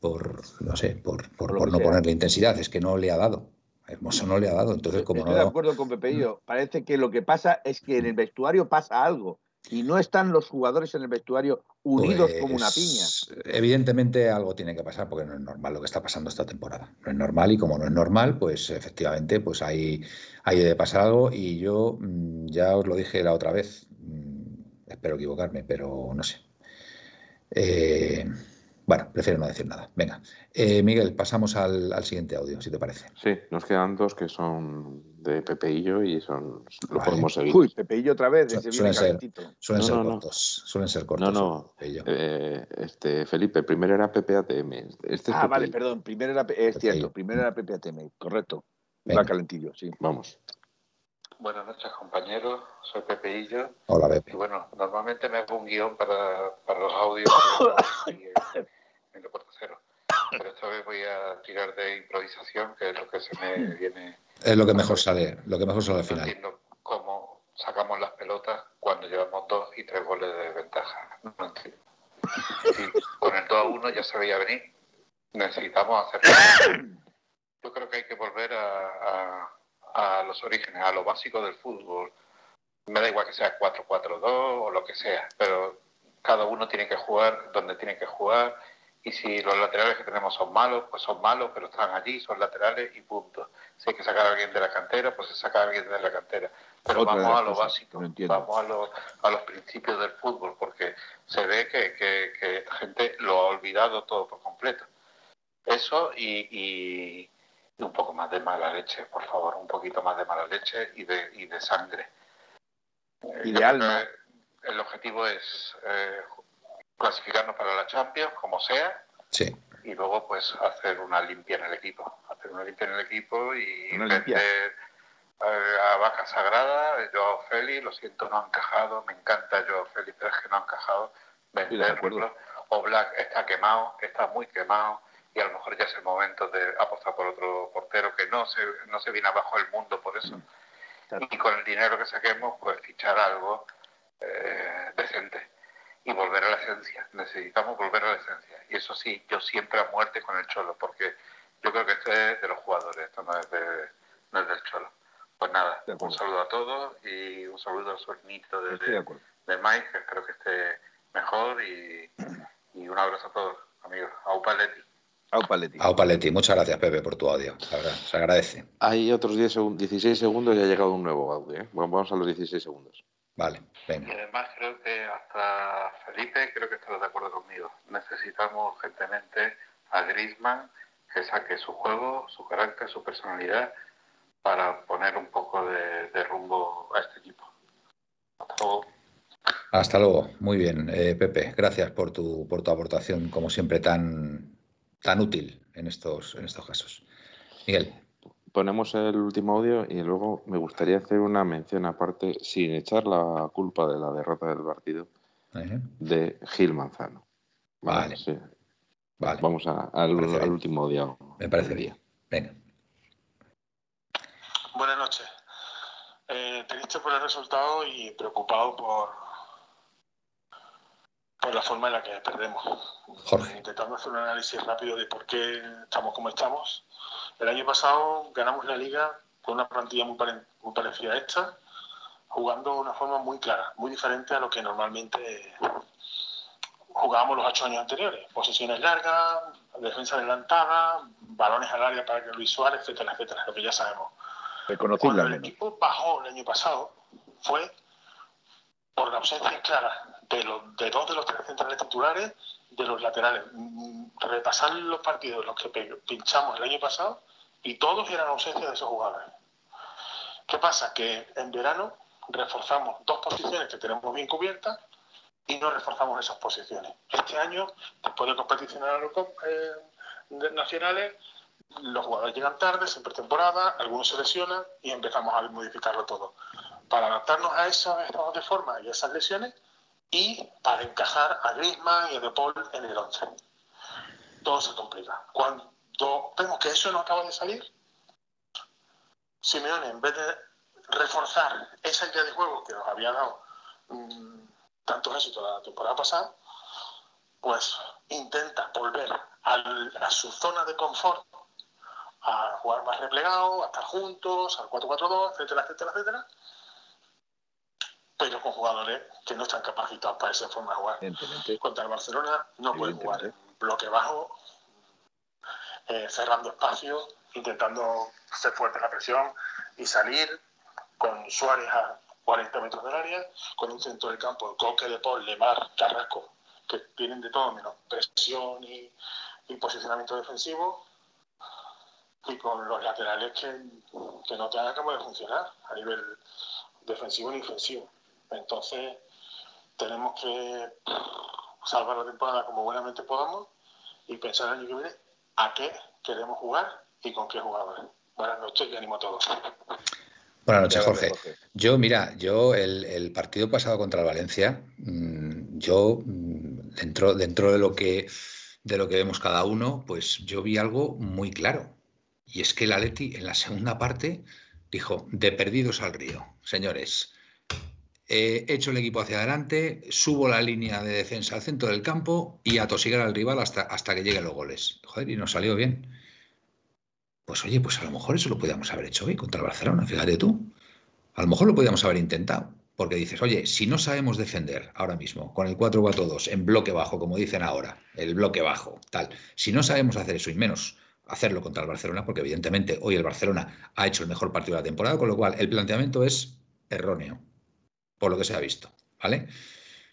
Speaker 2: por, no sé, por, por, por no ponerle intensidad, es que no le ha dado. Hermoso no le ha dado. Entonces, como
Speaker 4: Estoy de acuerdo con Pepeillo. Parece que lo que pasa es que en el vestuario pasa algo y no están los jugadores en el vestuario unidos como una piña.
Speaker 2: Pues, evidentemente algo tiene que pasar porque no es normal lo que está pasando esta temporada. No es normal y como no es normal, pues efectivamente pues hay, hay de pasar algo y yo mm, ya os lo dije la otra vez, mm, espero equivocarme, pero no sé. Eh, bueno, prefiero no decir nada. Venga. Eh, Miguel, pasamos al, siguiente audio, si te parece.
Speaker 3: Sí, nos quedan dos que son de Pepeillo y son lo podemos seguir.
Speaker 4: Uy, Pepeillo otra vez.
Speaker 2: suelen, ser, suelen ser cortos. Suelen ser cortos.
Speaker 3: No, no. Eh, este, Felipe, primero era PPATM. Este
Speaker 4: ah, vale, perdón. Primero era, es cierto, primero era PPATM, correcto. Va calentillo, sí.
Speaker 3: Vamos.
Speaker 8: Buenas noches, compañeros. Soy Pepeillo.
Speaker 2: Hola, Pepe.
Speaker 8: Y bueno, normalmente me hago un guion para, para los audios. Cero. Pero esta vez voy a tirar de improvisación, que es lo que se me viene.
Speaker 2: Es lo que mejor sale, lo que mejor sale al final.
Speaker 8: Entiendo cómo sacamos las pelotas cuando llevamos dos y tres goles de ventaja. No entiendo. con el 2 a 1 ya se veía venir. Necesitamos hacer. Yo creo que hay que volver a, a, a los orígenes, a lo básico del fútbol. Me da igual que sea 4-4-2 o lo que sea, pero cada uno tiene que jugar donde tiene que jugar y si los laterales que tenemos son malos, pues son malos, pero están allí, son laterales y punto. Si hay que sacar a alguien de la cantera, pues se saca a alguien de la cantera. Pero vamos a lo básico, vamos a, lo, a, los principios del fútbol, porque se ve que, que, la gente lo ha olvidado todo por completo. Eso y, y, un poco más de mala leche, por favor, un poquito más de mala leche y de, y de sangre.
Speaker 4: Y de alma.
Speaker 8: El objetivo es eh, clasificarnos para la Champions, como sea.
Speaker 2: Sí.
Speaker 8: Y luego, pues, hacer una limpia en el equipo. Hacer una limpia en el equipo y vender eh, a Vaca Sagrada, Joao Félix, lo siento, no ha encajado. Me encanta Joao Félix, pero es que no ha encajado. Venderlo. O Black está quemado, está muy quemado. Y a lo mejor ya es el momento de apostar por otro portero que no se, no se viene abajo el mundo por eso. Mm. Y con el dinero que saquemos, pues fichar algo eh, decente y volver a la esencia. Necesitamos volver a la esencia. Y eso sí, yo siempre a muerte con el Cholo, porque yo creo que esto es de los jugadores, esto no es, de, no es del Cholo. Pues nada, un saludo a todos y un saludo al sobrinito de, de, de, Mike, que espero que esté mejor y, y un abrazo a todos, amigos. Aupaletti.
Speaker 4: Aupaletti.
Speaker 2: Aupaletti. Muchas gracias, Pepe, por tu audio. La verdad, se agradece.
Speaker 3: Hay otros 10 16 segundos y ha llegado un nuevo audio. ¿eh? Bueno, vamos a los 16 segundos.
Speaker 2: Vale, venga.
Speaker 8: Y además creo que hasta Felipe creo que estará de acuerdo conmigo. Necesitamos urgentemente a Griezmann que saque su juego, su carácter, su personalidad para poner un poco de, rumbo a este equipo.
Speaker 2: Hasta luego. Muy bien, eh, Pepe. Gracias por tu, por tu aportación, como siempre, tan, tan útil en estos, en estos casos. Miguel.
Speaker 3: Ponemos el último audio y luego me gustaría hacer una mención aparte, sin echar la culpa de la derrota del partido, de Gil Manzano.
Speaker 2: Vale.
Speaker 3: vale. Vamos al, último audio.
Speaker 2: Me parece bien. Venga.
Speaker 5: Buenas noches. Eh, triste por el resultado y preocupado por, por la forma en la que perdemos. Intentando hacer un análisis rápido de por qué estamos como estamos. El año pasado ganamos la liga con una plantilla muy, parecida a esta, jugando de una forma muy clara, muy diferente a lo que normalmente jugábamos los ocho años anteriores. Posiciones largas, defensa adelantada, balones al área para que Luis Suárez, etcétera, etcétera, lo que ya sabemos. Cuando el equipo bajó el año pasado fue por la ausencia clara de, los, de dos de los tres centrales titulares, de los laterales. Mm, repasar los partidos los que pinchamos el año pasado y todos eran ausencia de esos jugadores. ¿Qué pasa? Que en verano reforzamos dos posiciones que tenemos bien cubiertas y no reforzamos esas posiciones. Este año, después de competiciones eh, nacionales, los jugadores llegan tarde, siempre temporada, algunos se lesionan y empezamos a modificarlo todo. Para adaptarnos a esos estados de forma y a esas lesiones, y para encajar a Griezmann y a De Paul en el 11. Todo se complica. Cuando vemos que eso no acaba de salir, Simeone, en vez de reforzar esa idea de juego que nos había dado mmm, tantos éxitos la temporada pasada, pues intenta volver a su zona de confort, a jugar más replegado, a estar juntos, al 4-4-2, etcétera, etcétera, etcétera, pero con jugadores que no están capacitados para esa forma de jugar. Contra el Barcelona no puede jugar en bloque bajo, eh, cerrando espacios, intentando hacer fuerte la presión y salir con Suárez a 40 metros del área, con un centro del campo, Coque de Paul, Lemar, Carrasco, que tienen de todo menos presión y, y posicionamiento defensivo, y con los laterales que, que no tengan cómo de funcionar a nivel defensivo ni ofensivo. Entonces, tenemos que salvar la temporada como buenamente podamos y pensar el año que viene a qué queremos jugar y con qué jugadores. Buenas noches y ánimo a todos.
Speaker 2: Buenas noches, Jorge. Yo, mira, yo el, partido pasado contra el Valencia, mm, yo mm, dentro, dentro de lo que de lo que vemos cada uno, pues yo vi algo muy claro. Y es que el Atleti en la segunda parte dijo, de perdidos al río. Señores, eh, echo el equipo hacia adelante, subo la línea de defensa al centro del campo y a tosigar al rival hasta, hasta que lleguen los goles. Joder, y nos salió bien. Pues oye, pues a lo mejor eso lo podíamos haber hecho hoy contra el Barcelona, fíjate tú. A lo mejor lo podíamos haber intentado. Porque dices, oye, si no sabemos defender ahora mismo con el 4-4-2 en bloque bajo, como dicen ahora, el bloque bajo, tal, si no sabemos hacer eso y menos hacerlo contra el Barcelona, porque evidentemente hoy el Barcelona ha hecho el mejor partido de la temporada, con lo cual el planteamiento es erróneo por lo que se ha visto, ¿vale?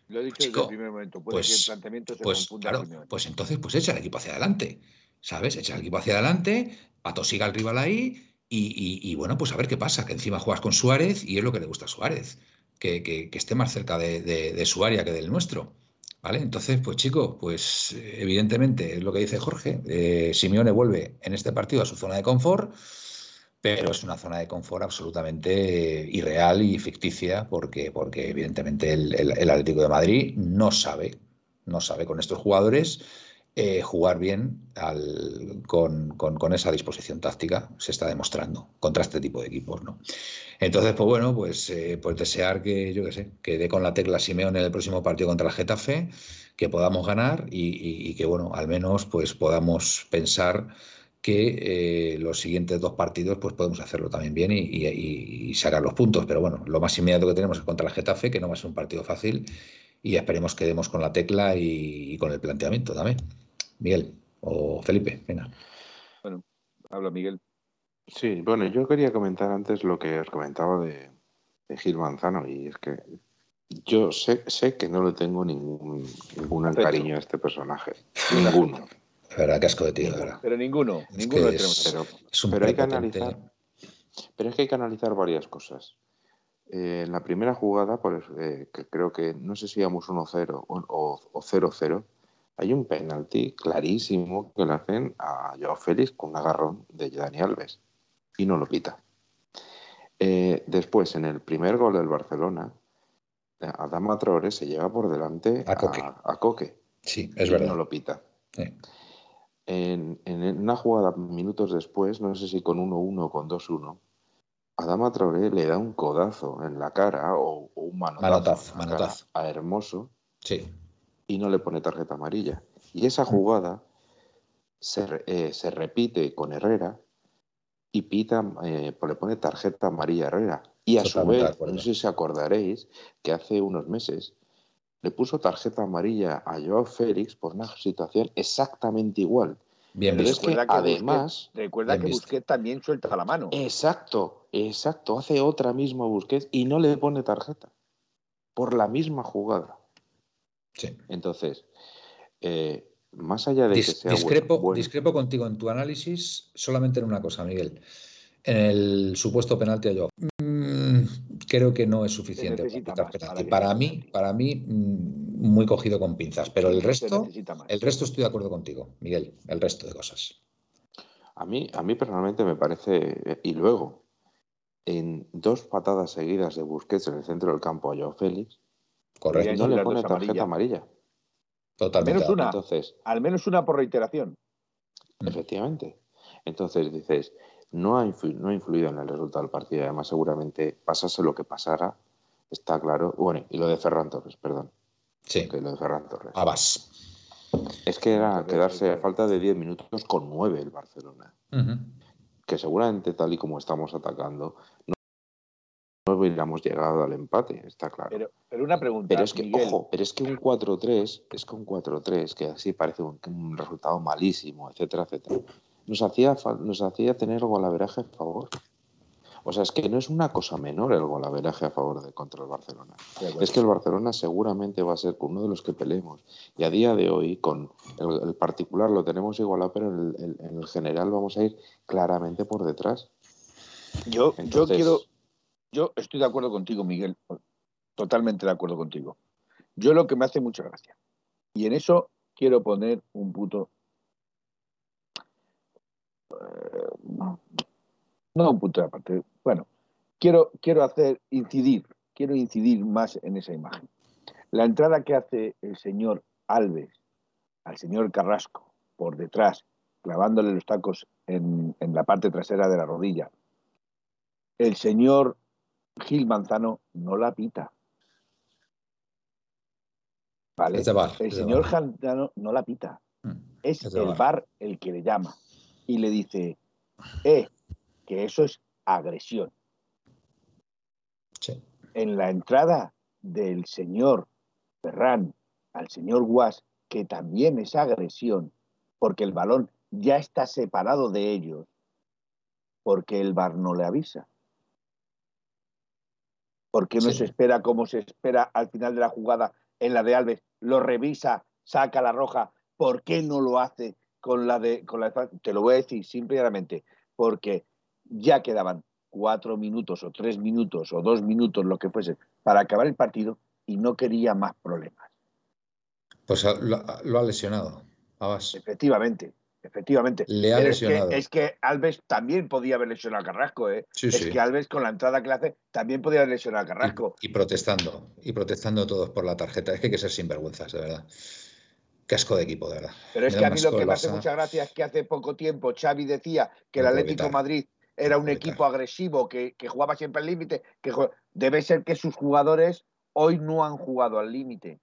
Speaker 4: Lo he dicho desde el primer momento. Puede pues, que el planteamiento se
Speaker 2: pues, claro, pues entonces, pues echa el equipo hacia adelante, ¿sabes? Echa el equipo hacia adelante, atosiga al rival ahí y, bueno, pues a ver qué pasa, que encima juegas con Suárez y es lo que le gusta a Suárez, que, que, esté más cerca de, su área que del nuestro. ¿Vale? Entonces, pues chico, pues evidentemente es lo que dice Jorge, eh, Simeone vuelve en este partido a su zona de confort, pero es una zona de confort absolutamente irreal y ficticia porque, porque evidentemente el, Atlético de Madrid no sabe, no sabe con estos jugadores eh, jugar bien con, esa disposición táctica, se está demostrando contra este tipo de equipos. ¿no? Entonces, pues bueno, pues, eh, pues desear que, yo qué sé, que dé con la tecla Simeón en el próximo partido contra el Getafe, que podamos ganar y, y que, bueno, al menos pues podamos pensar que eh, los siguientes dos partidos pues podemos hacerlo también bien y, sacar los puntos. Pero bueno, lo más inmediato que tenemos es contra el Getafe, que no va a ser un partido fácil, y esperemos que demos con la tecla y, con el planteamiento también. Miguel o Felipe, venga.
Speaker 4: Bueno, habla Miguel.
Speaker 3: Sí, bueno, yo quería comentar antes lo que os comentaba de, Gil Manzano, y es que yo sé, sé que no le tengo ningún, ningún cariño a este personaje. Ninguno.
Speaker 2: Verdad, casco de tío,
Speaker 4: Pero ninguno, ninguno
Speaker 3: pero, hay que analizar, pero es que hay que analizar varias cosas. eh, en la primera jugada, por eso, eh, que creo que no sé si íbamos 1-0 o 0-0, hay un penalti clarísimo que le hacen a Joao Félix con un agarrón de Dani Alves y no lo pita. Eh, después, en el primer gol del Barcelona, Adama Traoré se lleva por delante
Speaker 2: A Coque.
Speaker 3: a Coque
Speaker 2: Sí, es
Speaker 3: y
Speaker 2: verdad.
Speaker 3: no lo pita.
Speaker 2: Sí.
Speaker 3: En, en una jugada minutos después, no sé si con 1-1 o con 2-1, Adama Traoré le da un codazo en la cara o, o un manotazo, a Hermoso
Speaker 2: Sí.
Speaker 3: y no le pone tarjeta amarilla. Y esa jugada se, re- eh, se repite con Herrera y Pita eh, le pone tarjeta amarilla a Herrera. Y a su
Speaker 2: Totalmente
Speaker 3: vez, no sé si acordaréis que hace unos meses le puso tarjeta amarilla a Joao Félix por una situación exactamente igual.
Speaker 2: Bien
Speaker 3: Pero es que además,
Speaker 4: Recuerda que
Speaker 2: visto.
Speaker 4: Busquets también suelta la mano.
Speaker 3: exacto, exacto, hace otra misma Busquets y no le pone tarjeta por la misma jugada.
Speaker 2: Sí.
Speaker 3: Entonces, eh, más allá de
Speaker 2: Dis-
Speaker 3: que sea
Speaker 2: discrepo,
Speaker 3: bueno,
Speaker 2: discrepo contigo en tu análisis solamente en una cosa, Miguel. En el supuesto penalti a yo. Creo que no es suficiente para mí, para mí, mm, muy cogido con pinzas. Pero el resto, el resto estoy de acuerdo contigo, Miguel. El resto de cosas.
Speaker 3: a mí, a mí personalmente me parece, y luego, en dos patadas seguidas de Busquets en el centro del campo a Joao Félix,
Speaker 2: Correcto.
Speaker 3: No le pone tarjeta amarilla.
Speaker 2: Totalmente.
Speaker 4: menos
Speaker 2: de
Speaker 4: una.
Speaker 3: Entonces,
Speaker 4: Al menos una por reiteración.
Speaker 2: Mm.
Speaker 3: efectivamente. Entonces dices, no ha, influ- no ha influido en el resultado del partido. Además, seguramente pasase lo que pasara, está claro. Bueno, y lo de Ferran Torres, perdón.
Speaker 2: Sí.
Speaker 3: Que lo de Ferran Torres.
Speaker 2: Abas.
Speaker 3: Es que era quedarse a falta de 10 minutos con 9 el Barcelona. Que seguramente, tal y como estamos atacando, no, no hubiéramos llegado al empate, está claro.
Speaker 4: Pero, pero una pregunta,
Speaker 3: Pero es que,
Speaker 4: Miguel.
Speaker 3: ojo, pero es que un 4-3, es que un 4-3, que así parece un, un resultado malísimo, etcétera, etcétera, nos hacía, nos hacía tener el golaveraje a favor. O sea, es que no es una cosa menor el golaveraje a favor de contra el Barcelona. Es que el Barcelona seguramente va a ser uno de los que peleemos. Y a día de hoy, con el, el particular lo tenemos igualado, pero en el, el- en el general vamos a ir claramente por detrás.
Speaker 4: Yo, yo quiero, yo estoy de acuerdo contigo, Miguel, totalmente de acuerdo contigo. Yo lo que me hace mucha gracia, y en eso quiero poner un punto, eh, no un punto de aparte, bueno, quiero, quiero hacer, incidir, quiero incidir más en esa imagen. La entrada que hace el señor Alves al señor Carrasco por detrás, clavándole los tacos en, en la parte trasera de la rodilla, el señor Gil Manzano no la pita. ¿Vale?
Speaker 2: Bar,
Speaker 4: el señor
Speaker 2: bar.
Speaker 4: Manzano no la pita.
Speaker 2: Mm.
Speaker 4: Es el
Speaker 2: bar
Speaker 4: el que le llama y le dice, eh, que eso es agresión.
Speaker 2: Sí.
Speaker 4: En la entrada del señor Ferran al señor Guas, que también es agresión, porque el balón ya está separado de ellos, porque el bar no le avisa. ¿Por qué no
Speaker 2: Sí.
Speaker 4: se espera como se espera al final de la jugada en la de Alves? Lo revisa, saca la roja. ¿Por qué no lo hace con la de con la Te lo voy a decir simplemente porque ya quedaban cuatro minutos o tres minutos o dos minutos, lo que fuese, para acabar el partido y no quería más problemas.
Speaker 2: Pues lo, lo ha lesionado. Abas.
Speaker 4: Efectivamente, efectivamente.
Speaker 2: Le ha
Speaker 4: Pero es
Speaker 2: lesionado.
Speaker 4: que, es que Alves también podía haber lesionado a Carrasco, ¿eh?
Speaker 2: Sí,
Speaker 4: es
Speaker 2: sí.
Speaker 4: que Alves con la entrada que le hace también podía haber lesionado a Carrasco.
Speaker 2: Y, y protestando. Y protestando todos por la tarjeta. Es que hay que ser sinvergüenzas, de verdad. Qué asco de equipo, de verdad.
Speaker 4: Pero es que a mí lo que me hace mucha gracia es que hace poco tiempo Xavi decía que el Atlético. Madrid era un equipo agresivo, que, que jugaba siempre al límite, que debe ser que sus jugadores hoy no han jugado al límite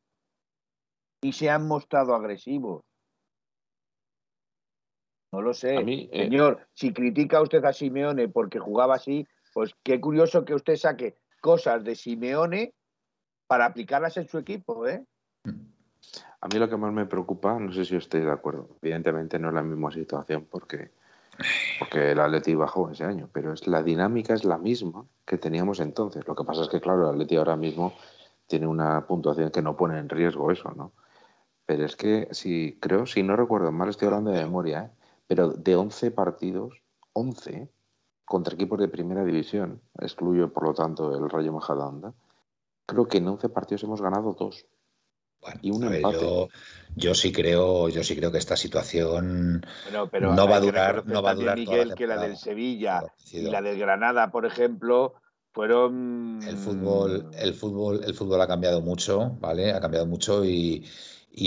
Speaker 4: y se han mostrado agresivos. No lo sé.
Speaker 3: Mí, eh,
Speaker 4: Señor, si critica usted a Simeone porque jugaba así, pues qué curioso que usted saque cosas de Simeone para aplicarlas en su equipo, ¿eh?
Speaker 3: A mí lo que más me preocupa, no sé si estoy de acuerdo, evidentemente no es la misma situación porque, porque el Atleti bajó ese año, pero es la dinámica es la misma que teníamos entonces. Lo que pasa es que, claro, el Atleti ahora mismo tiene una puntuación que no pone en riesgo eso, ¿no? Pero es que, si creo, si no recuerdo mal, estoy hablando de memoria, ¿eh? pero de 11 partidos, 11, contra equipos de primera división, excluyo por lo tanto el Rayo Majadahonda, creo que en 11 partidos hemos ganado dos. Y un empate.
Speaker 2: Yo, sí creo, yo sí creo que esta situación no va a durar, no va a durar
Speaker 4: Miguel, que la del Sevilla y la del Granada, por ejemplo, fueron
Speaker 2: el fútbol, el fútbol, el fútbol ha cambiado mucho, ¿vale? Ha cambiado mucho y,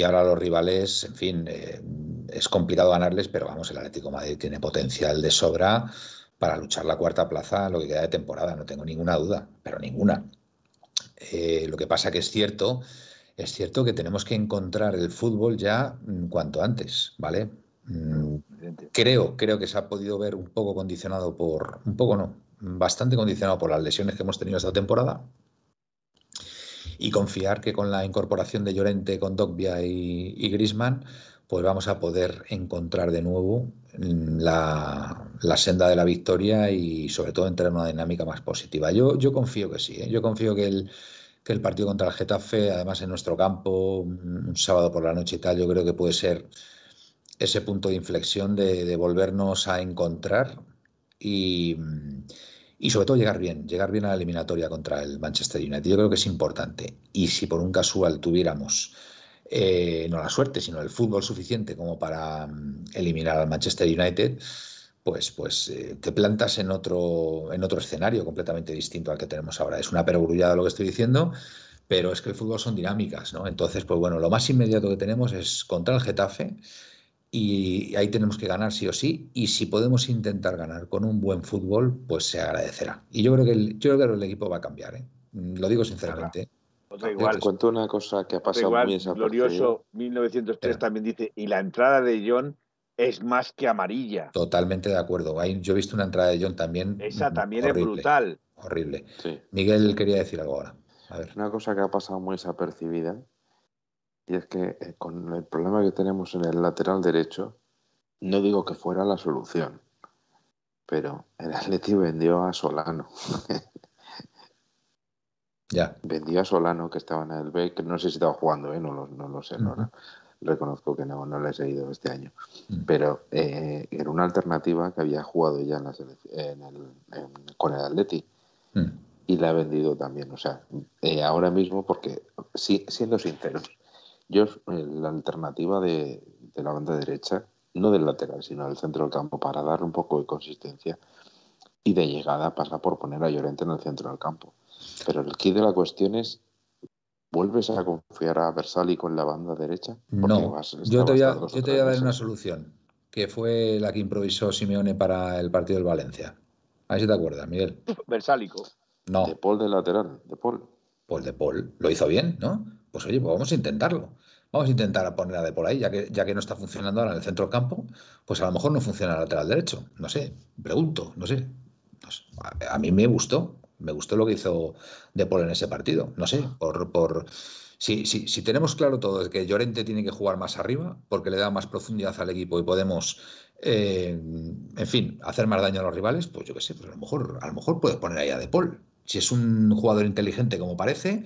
Speaker 2: ahora los rivales, en fin, eh, es complicado ganarles, pero vamos, el Atlético Madrid tiene potencial de sobra para luchar la cuarta plaza lo que queda de temporada, no tengo ninguna duda, pero ninguna. Eh, lo que pasa que es cierto, es cierto que tenemos que encontrar el fútbol ya mm, cuanto antes, ¿vale? Mm, creo, creo que se ha podido ver un poco condicionado por, un poco no, bastante condicionado por las lesiones que hemos tenido esta temporada y confiar que con la incorporación de Llorente, con Dogbia y, y Grisman, pues vamos a poder encontrar de nuevo la, senda de la victoria y sobre todo entrar en una dinámica más positiva. Yo, yo confío que sí, ¿eh? yo confío que el, que el partido contra el Getafe, además en nuestro campo, un sábado por la noche y tal, yo creo que puede ser ese punto de inflexión de, volvernos a encontrar y, y, sobre todo llegar bien, llegar bien a la eliminatoria contra el Manchester United. Yo creo que es importante. Y si por un casual tuviéramos eh, no la suerte, sino el fútbol suficiente como para mm, eliminar al Manchester United, pues, pues eh, te plantas en otro, en otro escenario completamente distinto al que tenemos ahora. Es una perogrullada lo que estoy diciendo, pero es que el fútbol son dinámicas, ¿no? Entonces, pues bueno, lo más inmediato que tenemos es contra el Getafe y ahí tenemos que ganar sí o sí y si podemos intentar ganar con un buen fútbol, pues se agradecerá. Y yo creo que el, yo creo que el equipo va a cambiar, ¿eh? Lo digo sinceramente.
Speaker 3: Otra igual. cuento una cosa que ha pasado
Speaker 4: igual, muy Glorioso 1903 también dice, y la entrada de John es más que amarilla.
Speaker 2: Totalmente de acuerdo. Yo he visto una entrada de John también.
Speaker 4: Esa también es brutal.
Speaker 2: Horrible. Miguel quería decir algo ahora. A ver.
Speaker 3: Una cosa que ha pasado muy desapercibida, y es que eh, con el problema que tenemos en el lateral derecho, no digo que fuera la solución, pero el Atleti vendió a Solano.
Speaker 2: Ya.
Speaker 3: Vendió a Solano, que estaba en el B, que no sé si estaba jugando, ¿eh? no, lo, no lo sé, no, reconozco que no, no le he seguido este año. Pero eh, era una alternativa que había jugado ya en la en el, con el Atleti y la ha vendido también. O sea, eh, ahora mismo, porque siendo sinceros, yo eh, la alternativa de, de, la banda derecha, no del lateral, sino del centro del campo, para darle un poco de consistencia y de llegada pasa por poner a Llorente en el centro del campo. Pero el kit de la cuestión es, ¿vuelves a confiar a Versali con la banda derecha?
Speaker 2: no, yo te voy, a, yo te voy a dar una solución, que fue la que improvisó Simeone para el partido del Valencia. A ver si te acuerdas, Miguel.
Speaker 4: Versálico.
Speaker 2: No.
Speaker 3: De Paul de lateral, de Paul.
Speaker 2: Pues de Paul. Lo hizo bien, ¿no? Pues oye, pues vamos a intentarlo. Vamos a intentar poner a De Paul ahí, ya que, ya que no está funcionando ahora en el centro del campo, pues a lo mejor no funciona el lateral derecho. No sé, pregunto, no sé. A mí me gustó, me gustó lo que hizo De Paul en ese partido. No sé, por, por si, si, si, tenemos claro todo de que Llorente tiene que jugar más arriba porque le da más profundidad al equipo y podemos, eh, en fin, hacer más daño a los rivales, pues yo qué sé, pues a lo mejor, a lo mejor puedes poner ahí a De Paul. Si es un jugador inteligente como parece,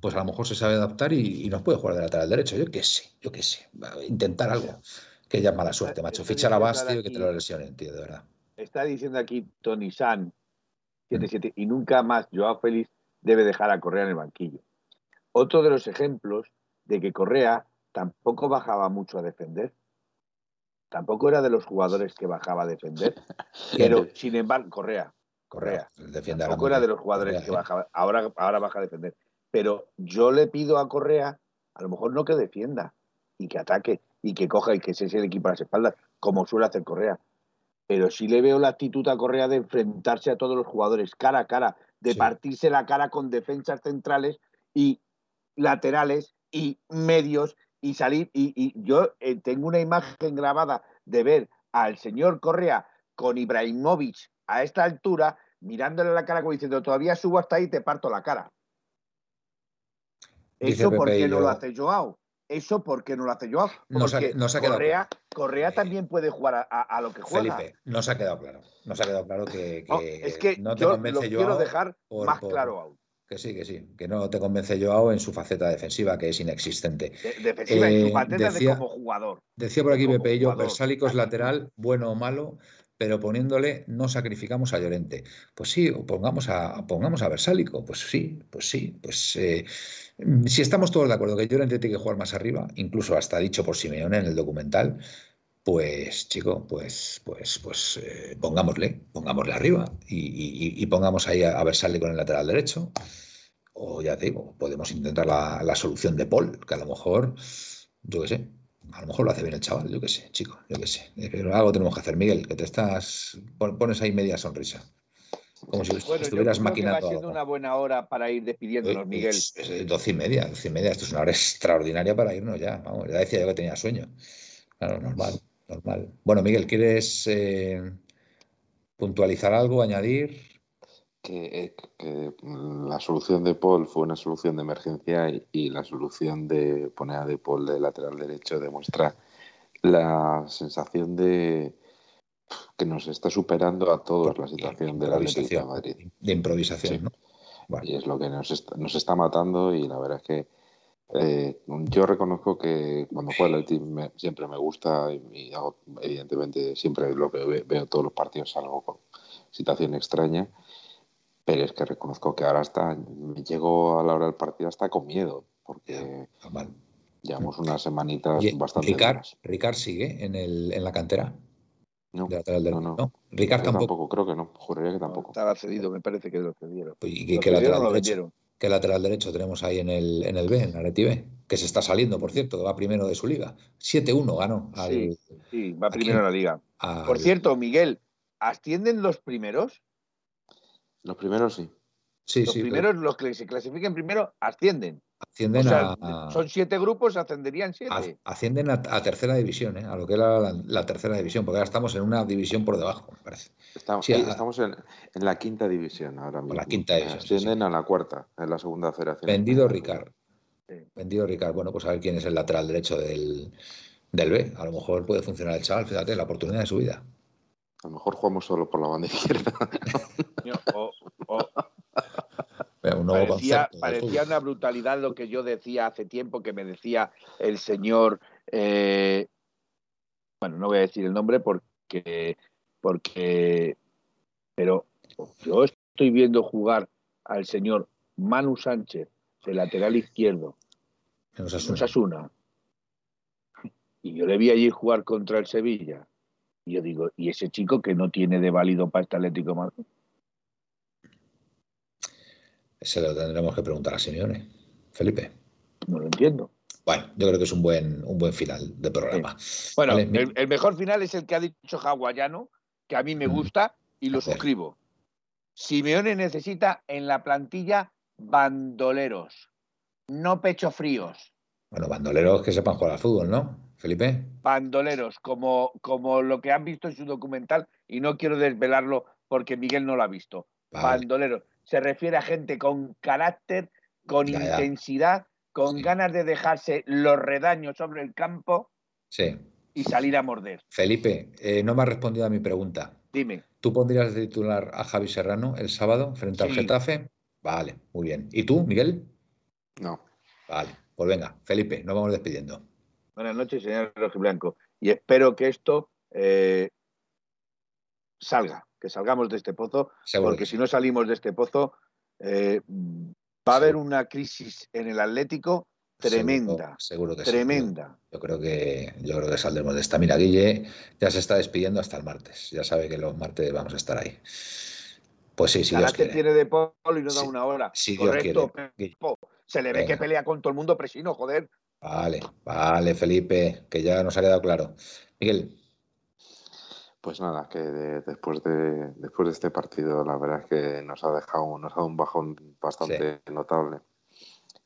Speaker 2: pues a lo mejor se sabe adaptar y, nos puede jugar de lateral derecho. Yo qué sé, yo qué sé. Intentar algo. Que ya mala suerte, macho. Fichar a Bastio y que te lo lesionen, tío, de verdad.
Speaker 4: Está diciendo aquí Tony San y nunca más Joao Félix debe dejar a Correa en el banquillo. Otro de los ejemplos de que Correa tampoco bajaba mucho a defender. Tampoco era de los jugadores que bajaba a defender. pero, sin embargo, Correa. Correa. tampoco era de los jugadores que bajaba. Ahora, ahora baja a defender. Pero yo le pido a Correa, a lo mejor no que defienda y que ataque y que coja y que se el equipo a las espaldas, como suele hacer Correa pero sí le veo la actitud a Correa de enfrentarse a todos los jugadores cara a cara, de partirse la cara con defensas centrales y laterales y medios y salir. Y, yo eh, tengo una imagen grabada de ver al señor Correa con Ibrahimovic a esta altura, mirándole la cara como diciendo, todavía subo hasta ahí y te parto la cara. Eso porque no lo hace Joao. ¿Eso por qué no lo hace Joao? Porque no se ha, Correa, Correa también puede jugar a, lo que juega.
Speaker 2: Felipe, no se ha quedado claro. No se ha quedado claro que, no,
Speaker 4: es que no te yo convence lo quiero dejar más claro aún.
Speaker 2: Que sí, que sí, que no te convence Joao en su faceta defensiva, que es inexistente.
Speaker 4: defensiva, en su eh, faceta de como jugador.
Speaker 2: Decía por aquí Pepe yo, Versálico es lateral, bueno o malo, pero poniéndole no sacrificamos a Llorente. Pues sí, o pongamos a, pongamos a Versálico. Pues sí, pues sí. Pues eh, si estamos todos de acuerdo que Llorente tiene que jugar más arriba, incluso hasta dicho por Simeone en el documental, pues chico, pues, pues, pues eh, pongámosle, pongámosle arriba y, pongamos ahí a, a con el lateral derecho. O ya te digo, podemos intentar la, la solución de Paul, que a lo mejor, yo qué sé, a lo mejor lo hace bien el chaval, yo qué sé, chico, yo qué sé. Pero algo tenemos que hacer, Miguel, que te estás. Pones ahí media sonrisa. Como si estuvieras maquinando.
Speaker 4: Que va siendo una buena hora para ir despidiéndonos, Miguel.
Speaker 2: Es, doce y media, doce y media. Esto es una hora extraordinaria para irnos ya. Vamos, ya decía yo que tenía sueño. Claro, normal, normal. Bueno, Miguel, ¿quieres eh, puntualizar algo, añadir?
Speaker 3: Que, mm, la solución de Paul fue una solución de emergencia y, la solución de poner a De Paul de lateral derecho demuestra la sensación de que nos está superando a todos la situación de la de Madrid.
Speaker 2: De improvisación, ¿no?
Speaker 3: Y es lo que nos está, nos está matando y la verdad es que eh, yo reconozco que cuando juego el team siempre me gusta y, evidentemente siempre lo que veo, todos los partidos algo con situación extraña pero es que reconozco que ahora está, me llego a la hora del partido hasta con miedo, porque llevamos unas semanitas bastante.
Speaker 2: Ricard, Ricard sigue en, el, en la cantera.
Speaker 3: No, no, no.
Speaker 2: Ricard tampoco.
Speaker 3: Creo que no, juraría que tampoco.
Speaker 4: Estaba cedido, me parece que lo cedieron.
Speaker 2: ¿Y qué, lateral derecho, qué lateral derecho tenemos ahí en el, en el B, en la Leti B? Que se está saliendo, por cierto, va primero de su liga. 7-1 ganó.
Speaker 4: sí, sí, va primero en la liga. Por cierto, Miguel, ¿ascienden los primeros?
Speaker 3: Los primeros sí.
Speaker 2: Sí,
Speaker 4: los primeros, los que se clasifiquen primero, ascienden.
Speaker 2: Ascienden a,
Speaker 4: Son siete grupos, ascenderían siete.
Speaker 2: ascienden a, tercera división, ¿eh? a lo que era la, tercera división, porque ahora estamos en una división por debajo, me parece.
Speaker 3: Estamos, estamos en, la quinta división ahora mismo.
Speaker 2: La quinta división.
Speaker 3: Ascienden a la cuarta, en la segunda federación.
Speaker 2: Vendido Ricard. Vendido Ricard. Bueno, pues a ver quién es el lateral derecho del, del B. A lo mejor puede funcionar el chaval, fíjate, la oportunidad de su vida.
Speaker 3: A lo mejor jugamos solo por la banda izquierda.
Speaker 4: parecía, una brutalidad lo que yo decía hace tiempo, que me decía el señor, eh, bueno, no voy a decir el nombre porque, porque, pero yo estoy viendo jugar al señor Manu Sánchez, de lateral izquierdo,
Speaker 2: en Osasuna.
Speaker 4: Y yo le vi allí jugar contra el Sevilla y yo digo, ¿y ese chico que no tiene de válido para este Atlético Madrid?
Speaker 2: Ese lo tendremos que preguntar a Simeone. Felipe.
Speaker 4: No lo entiendo.
Speaker 2: Bueno, yo creo que es un buen, un buen final de programa.
Speaker 4: Bueno, el, mejor final es el que ha dicho Hawaiano, que a mí me gusta y lo suscribo. Simeone necesita en la plantilla bandoleros, no pecho fríos.
Speaker 2: Bueno, bandoleros que sepan jugar al fútbol, ¿no? Felipe.
Speaker 4: Bandoleros, como, como lo que han visto en su documental, y no quiero desvelarlo porque Miguel no lo ha visto. Bandoleros. Se refiere a gente con carácter, con intensidad, con ganas de dejarse los redaños sobre el campo
Speaker 2: sí.
Speaker 4: y salir a morder.
Speaker 2: Felipe, eh, no me has respondido a mi pregunta.
Speaker 4: Dime.
Speaker 2: ¿Tú pondrías de titular a Javi Serrano el sábado frente al Getafe? Vale, muy bien. ¿Y tú, Miguel?
Speaker 3: No.
Speaker 2: Vale, pues venga, Felipe, nos vamos despidiendo.
Speaker 4: Buenas noches, señor Blanco. Y espero que esto eh, salga, que salgamos de este pozo, porque si no salimos de este pozo, eh, va a haber una crisis en el Atlético tremenda.
Speaker 2: Seguro, que
Speaker 4: tremenda.
Speaker 2: Yo creo que yo creo que saldremos de esta. Mira, Guille ya se está despidiendo hasta el martes. Ya sabe que los martes vamos a estar ahí. Pues sí, sí.
Speaker 4: Si tiene de polo y no da una hora. Sí, Correcto. Se le ve que pelea con todo el mundo, presino, joder.
Speaker 2: Vale, vale, Felipe, que ya nos ha quedado claro. Miguel.
Speaker 3: Pues nada, que después de después de este partido, la verdad es que nos ha dejado, nos ha dado un bajón bastante notable.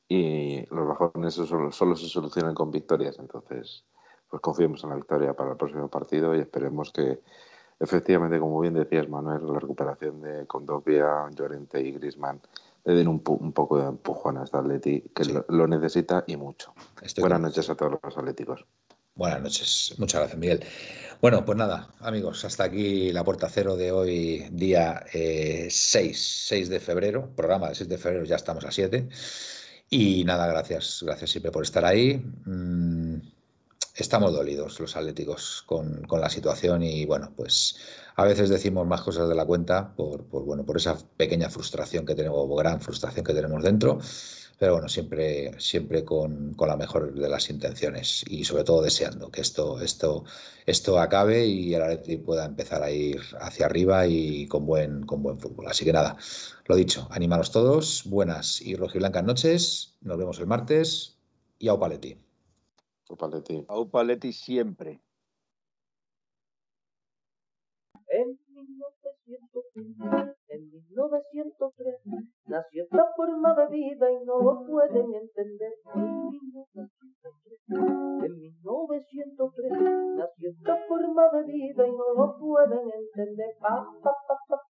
Speaker 3: Y los bajones solo, solo se solucionan con victorias. Entonces, pues confiemos en la victoria para el próximo partido y esperemos que efectivamente, como bien decías, Manuel, la recuperación de Condovia, Llorente y Grisman le den un, poco de empujón a este Atleti, que lo, necesita y mucho. Buenas noches a todos los atléticos.
Speaker 2: Buenas noches, muchas gracias, Miguel. Bueno, pues nada, amigos, hasta aquí la puerta cero de hoy, día 6, eh, 6 de febrero, programa de 6 de febrero, ya estamos a 7. Y nada, gracias, gracias siempre por estar ahí. Mm, estamos dolidos los atléticos con, con, la situación y bueno, pues a veces decimos más cosas de la cuenta por, por, bueno, por esa pequeña frustración que tenemos, o gran frustración que tenemos dentro, pero bueno, siempre, siempre con, con, la mejor de las intenciones y sobre todo deseando que esto, esto, esto acabe y el Atleti pueda empezar a ir hacia arriba y con buen, con buen fútbol. Así que nada, lo dicho, animaros todos, buenas y rojiblancas noches, nos vemos el martes y a Paletti.
Speaker 4: Tu Paletti. Paletti siempre.
Speaker 1: En 1901, en 1903, nació esta forma de vida y no lo pueden entender. En 1903, en 1903 nació esta forma de vida y no lo pueden entender. Pa, pa, pa,